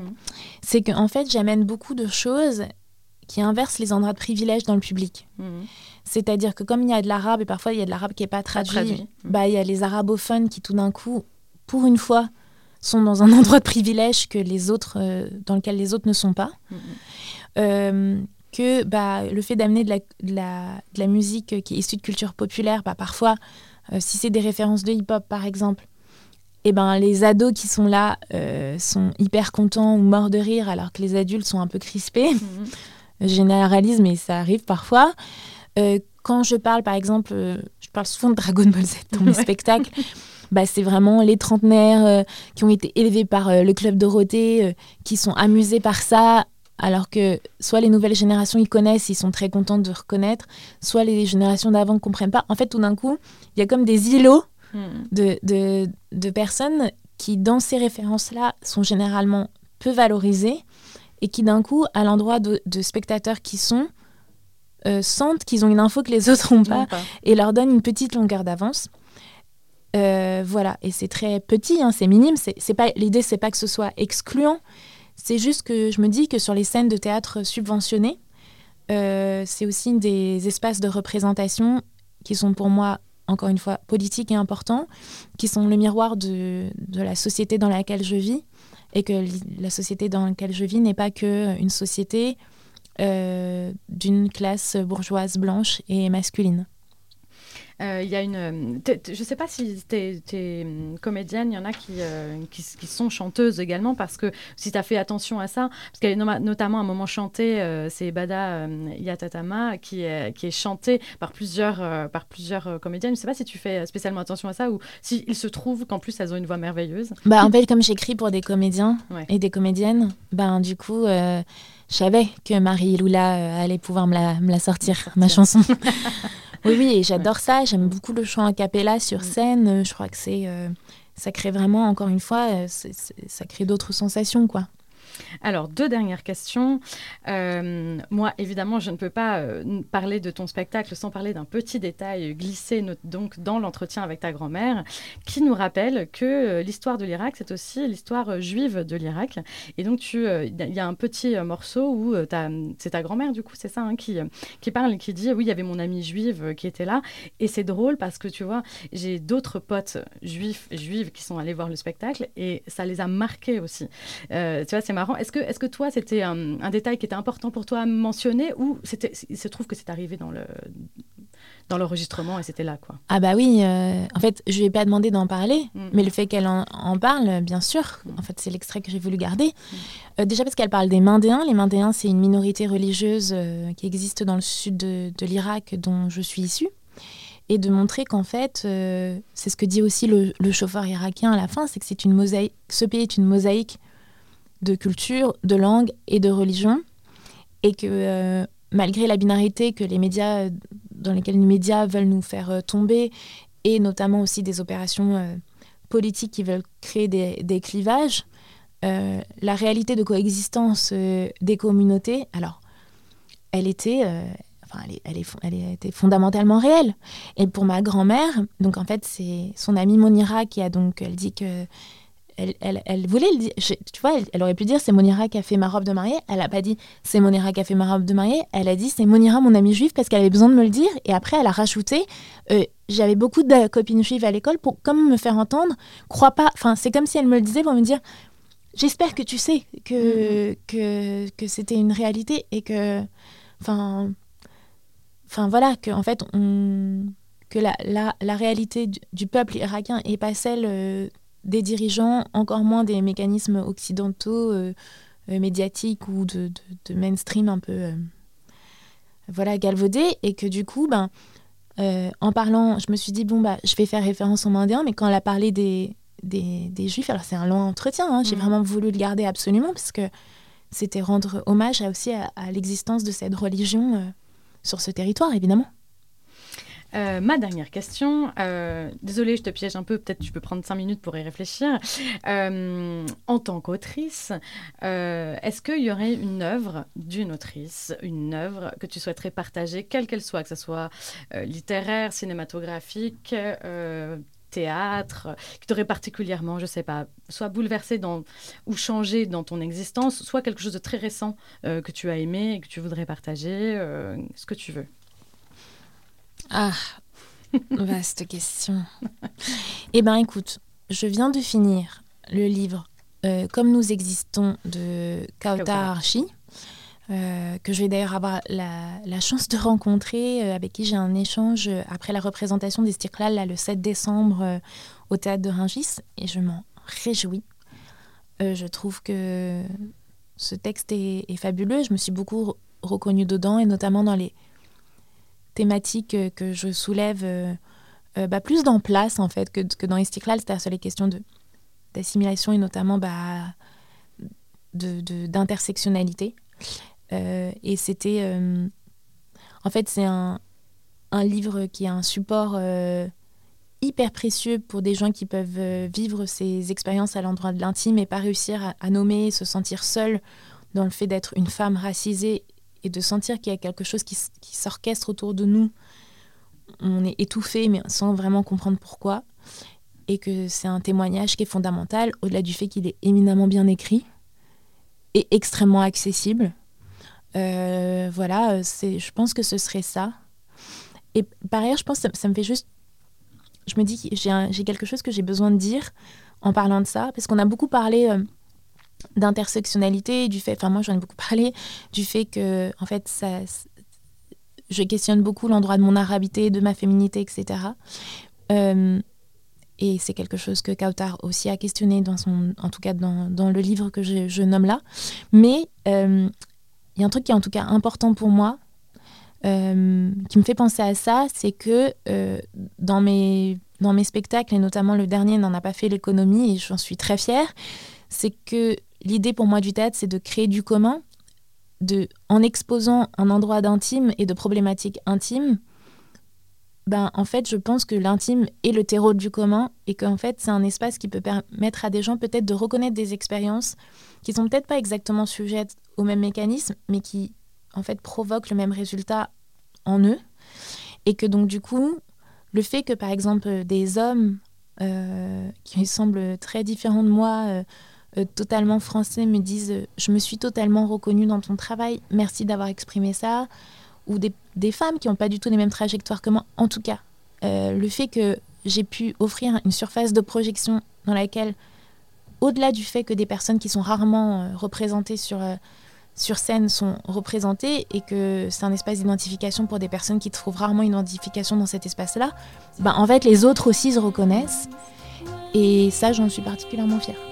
S2: c'est qu'en fait, j'amène beaucoup de choses qui inversent les endroits de privilège dans le public. Mm. C'est-à-dire que comme il y a de l'arabe, et parfois il y a de l'arabe qui n'est pas traduit, mm. bah, il y a les arabophones qui tout d'un coup, pour une fois, sont dans un endroit de privilège que les autres, euh, dans lequel les autres ne sont pas. Euh, que bah, le fait d'amener de la, de, la, de la, musique qui est issue de culture populaire, bah, parfois, euh, si c'est des références de hip-hop par exemple, eh ben, les ados qui sont là euh, sont hyper contents ou morts de rire alors que les adultes sont un peu crispés. Je généralise, mais ça arrive parfois. Euh, quand je parle, par exemple, euh, je parle souvent de Dragon Ball Z dans mes spectacles. Bah, c'est vraiment les trentenaires qui ont été élevés par le Club Dorothée, qui sont amusés par ça, alors que soit les nouvelles générations ils connaissent, ils sont très contents de reconnaître, soit les générations d'avant ne comprennent pas. En fait, tout d'un coup, il y a comme des îlots Hmm. de, de, de, personnes qui, dans ces références-là, sont généralement peu valorisées et qui, d'un coup, à l'endroit de, de, spectateurs qui sont, euh, sentent qu'ils ont une info que les autres n'ont pas, et leur donnent une petite longueur d'avance. Euh, voilà, et c'est très petit, hein, c'est minime. C'est pas l'idée, c'est pas que ce soit excluant. C'est juste que je me dis que sur les scènes de théâtre subventionnées, euh, c'est aussi des espaces de représentation qui sont pour moi encore une fois, politiques et importants, qui sont le miroir de, la société dans laquelle je vis, et que la société dans laquelle je vis n'est pas qu'une société euh, d'une classe bourgeoise blanche et masculine.
S1: Euh, il y a une. Euh, je ne sais pas si tu es, hum, comédienne, il y en a euh, qui, qui, sont chanteuses également, parce que si tu as fait attention à ça, parce qu'il y a notamment un moment chanté, c'est Bada Yatatama, qui est, qui est chanté par plusieurs, par plusieurs comédiennes. Je ne sais pas si tu fais spécialement attention à ça ou s'il se trouve qu'en plus elles ont une voix merveilleuse.
S2: Bah, en fait, comme j'écris pour des comédiens et des comédiennes, ben, du coup. je savais que Marie Lula allait pouvoir me la, me la sortir, ma chanson. Oui, oui, et j'adore ça. J'aime beaucoup le chant a cappella sur mm. scène. Je crois que c'est euh, ça crée vraiment, encore une fois, ça crée d'autres sensations, quoi.
S1: Alors, deux dernières questions. Euh, moi, évidemment, je ne peux pas euh, parler de ton spectacle sans parler d'un petit détail glissé donc dans l'entretien avec ta grand-mère, qui nous rappelle que euh, l'histoire de l'Irak, c'est aussi l'histoire juive de l'Irak. Et donc, il y a un petit morceau où c'est ta grand-mère, du coup, c'est ça, hein, qui, qui parle qui dit Oui, il y avait mon amie juive qui était là. Et c'est drôle parce que tu vois, j'ai d'autres potes juifs juives qui sont allés voir le spectacle et ça les a marqués aussi. tu vois, c'est marrant est-ce que, est que toi, c'était un, détail qui était important pour toi à mentionner ou il se trouve que c'est arrivé dans le dans l'enregistrement et c'était là quoi?
S2: Ah bah oui, euh, en fait je lui ai pas demandé d'en parler, mm. mais le fait qu'elle en, parle, bien sûr, mm. en fait c'est l'extrait que j'ai voulu garder. Mm. Euh, déjà parce qu'elle parle des Mandéens. Les Mandéens c'est une minorité religieuse euh, qui existe dans le sud de, de l'Irak dont je suis issue et de montrer qu'en fait, c'est ce que dit aussi le, le, chauffeur irakien à la fin, c'est que c'est une mosaïque, ce pays est une mosaïque de culture, de langue et de religion, et que euh, malgré la binarité que les médias, dans lesquelles les médias veulent nous faire euh, tomber, et notamment aussi des opérations euh, politiques qui veulent créer des, clivages, la réalité de coexistence des communautés, alors, elle était, enfin, elle, est, elle, était fondamentalement réelle. Et pour ma grand-mère, donc en fait, c'est son amie Monira qui a donc, elle dit que elle, voulait le dire. tu vois, elle, aurait pu dire c'est Monira qui a fait ma robe de mariée. Elle n'a pas dit c'est Monira qui a fait ma robe de mariée. Elle a dit c'est Monira, mon amie juive, parce qu'elle avait besoin de me le dire. Et après, elle a rajouté euh, j'avais beaucoup de copines juives à l'école pour comme me faire entendre. Crois pas. Enfin, c'est comme si elle me le disait pour me dire j'espère que tu sais que, mm-hmm. que, c'était une réalité et que. Enfin. Enfin, voilà, que en fait, on, que la, la, réalité du, peuple irakien n'est pas celle. Euh, des dirigeants, encore moins des mécanismes occidentaux, euh, euh, médiatiques ou de, mainstream un peu euh, voilà, galvaudés. Et que du coup, ben, en parlant, je me suis dit, bon, bah, je vais faire référence aux Indiens, mais quand elle a parlé des, des, Juifs, alors c'est un long entretien, hein, j'ai mm. vraiment voulu le garder absolument, parce que c'était rendre hommage aussi à, à l'existence de cette religion sur ce territoire, évidemment.
S1: Euh, ma dernière question, euh, désolée, je te piège un peu, peut-être tu peux prendre cinq minutes pour y réfléchir. Euh, en tant qu'autrice, est-ce qu'il y aurait une œuvre d'une autrice, une œuvre que tu souhaiterais partager, quelle qu'elle soit, que ce soit littéraire, cinématographique, théâtre, qui t'aurait particulièrement, je sais pas, soit bouleversé dans, ou changé dans ton existence, soit quelque chose de très récent que tu as aimé et que tu voudrais partager, ce que tu veux?
S2: Ah, vaste question. eh bien, écoute, je viens de finir le livre euh, Comme nous existons de Kauta Archi, euh, que je vais d'ailleurs avoir la, chance de rencontrer, euh, avec qui j'ai un échange après la représentation des là, le 7 décembre au théâtre de Ringis, et je m'en réjouis. je trouve que ce texte est, est, fabuleux. Je me suis beaucoup reconnue dedans, et notamment dans les thématiques euh, que je soulève euh, euh, bah, plus dans place en fait que, que dans Istiklal, c'est-à-dire sur les questions de, d'assimilation et notamment bah, de, d'intersectionnalité. et c'était... en fait, c'est un, un, livre qui est un support hyper précieux pour des gens qui peuvent vivre ces expériences à l'endroit de l'intime et pas réussir à, à nommer, se sentir seul dans le fait d'être une femme racisée de sentir qu'il y a quelque chose qui, s'orchestre autour de nous. On est étouffé, mais sans vraiment comprendre pourquoi. Et que c'est un témoignage qui est fondamental, au-delà du fait qu'il est éminemment bien écrit et extrêmement accessible. Euh, voilà, je pense que ce serait ça. Et par ailleurs, je pense que ça, me fait juste. Je me dis que j'ai, quelque chose que j'ai besoin de dire en parlant de ça, parce qu'on a beaucoup parlé. Euh, d'intersectionnalité, du fait, enfin moi j'en ai beaucoup parlé, du fait que en fait ça, je questionne beaucoup l'endroit de mon arabité, de ma féminité, etc. Euh, et c'est quelque chose que Kautar aussi a questionné dans son, en tout cas dans, dans le livre que je, nomme là. Mais euh, il y a un truc qui est en tout cas important pour moi, euh, qui me fait penser à ça, c'est que dans mes dans mes spectacles et notamment le dernier n'en a pas fait l'économie et j'en suis très fière, c'est que l'idée pour moi du théâtre, c'est de créer du commun, de, en exposant un endroit d'intime et de problématiques intimes, ben, en fait, je pense que l'intime est le terreau du commun et qu'en fait, c'est un espace qui peut permettre à des gens peut-être de reconnaître des expériences qui sont peut-être pas exactement sujettes au même mécanisme, mais qui, en fait, provoquent le même résultat en eux. Et que donc, du coup, le fait que, par exemple, des hommes euh, qui semblent très différents de moi, euh, euh, totalement français, me disent Je me suis totalement reconnue dans ton travail, merci d'avoir exprimé ça ou des, femmes qui n'ont pas du tout les mêmes trajectoires que moi. En tout cas, euh, le fait que j'ai pu offrir une surface de projection dans laquelle, au-delà du fait que des personnes qui sont rarement euh, représentées sur, euh, sur scène sont représentées et que c'est un espace d'identification pour des personnes qui trouvent rarement une identification dans cet espace-là, ben, en fait, les autres aussi se reconnaissent. Et ça, j'en suis particulièrement fière.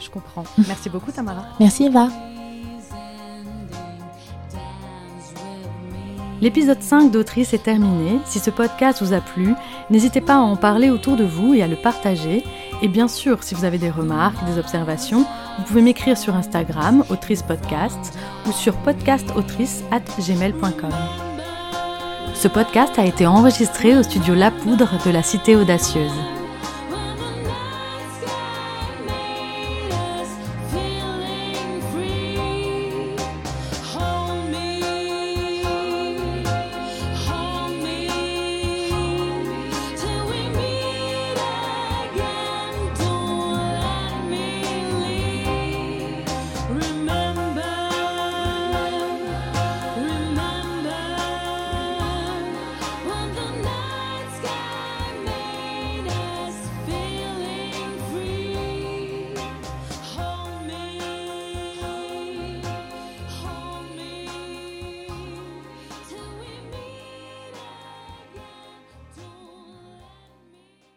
S1: Je comprends. Merci beaucoup, Tamara.
S2: Merci, Eva.
S1: L'épisode 5 d'Autrice est terminé. Si ce podcast vous a plu, n'hésitez pas à en parler autour de vous et à le partager. Et bien sûr, si vous avez des remarques, des observations, vous pouvez m'écrire sur Instagram, Autrice Podcast, ou sur podcastautrice.gmail.com. Ce podcast a été enregistré au studio La Poudre de la Cité Audacieuse.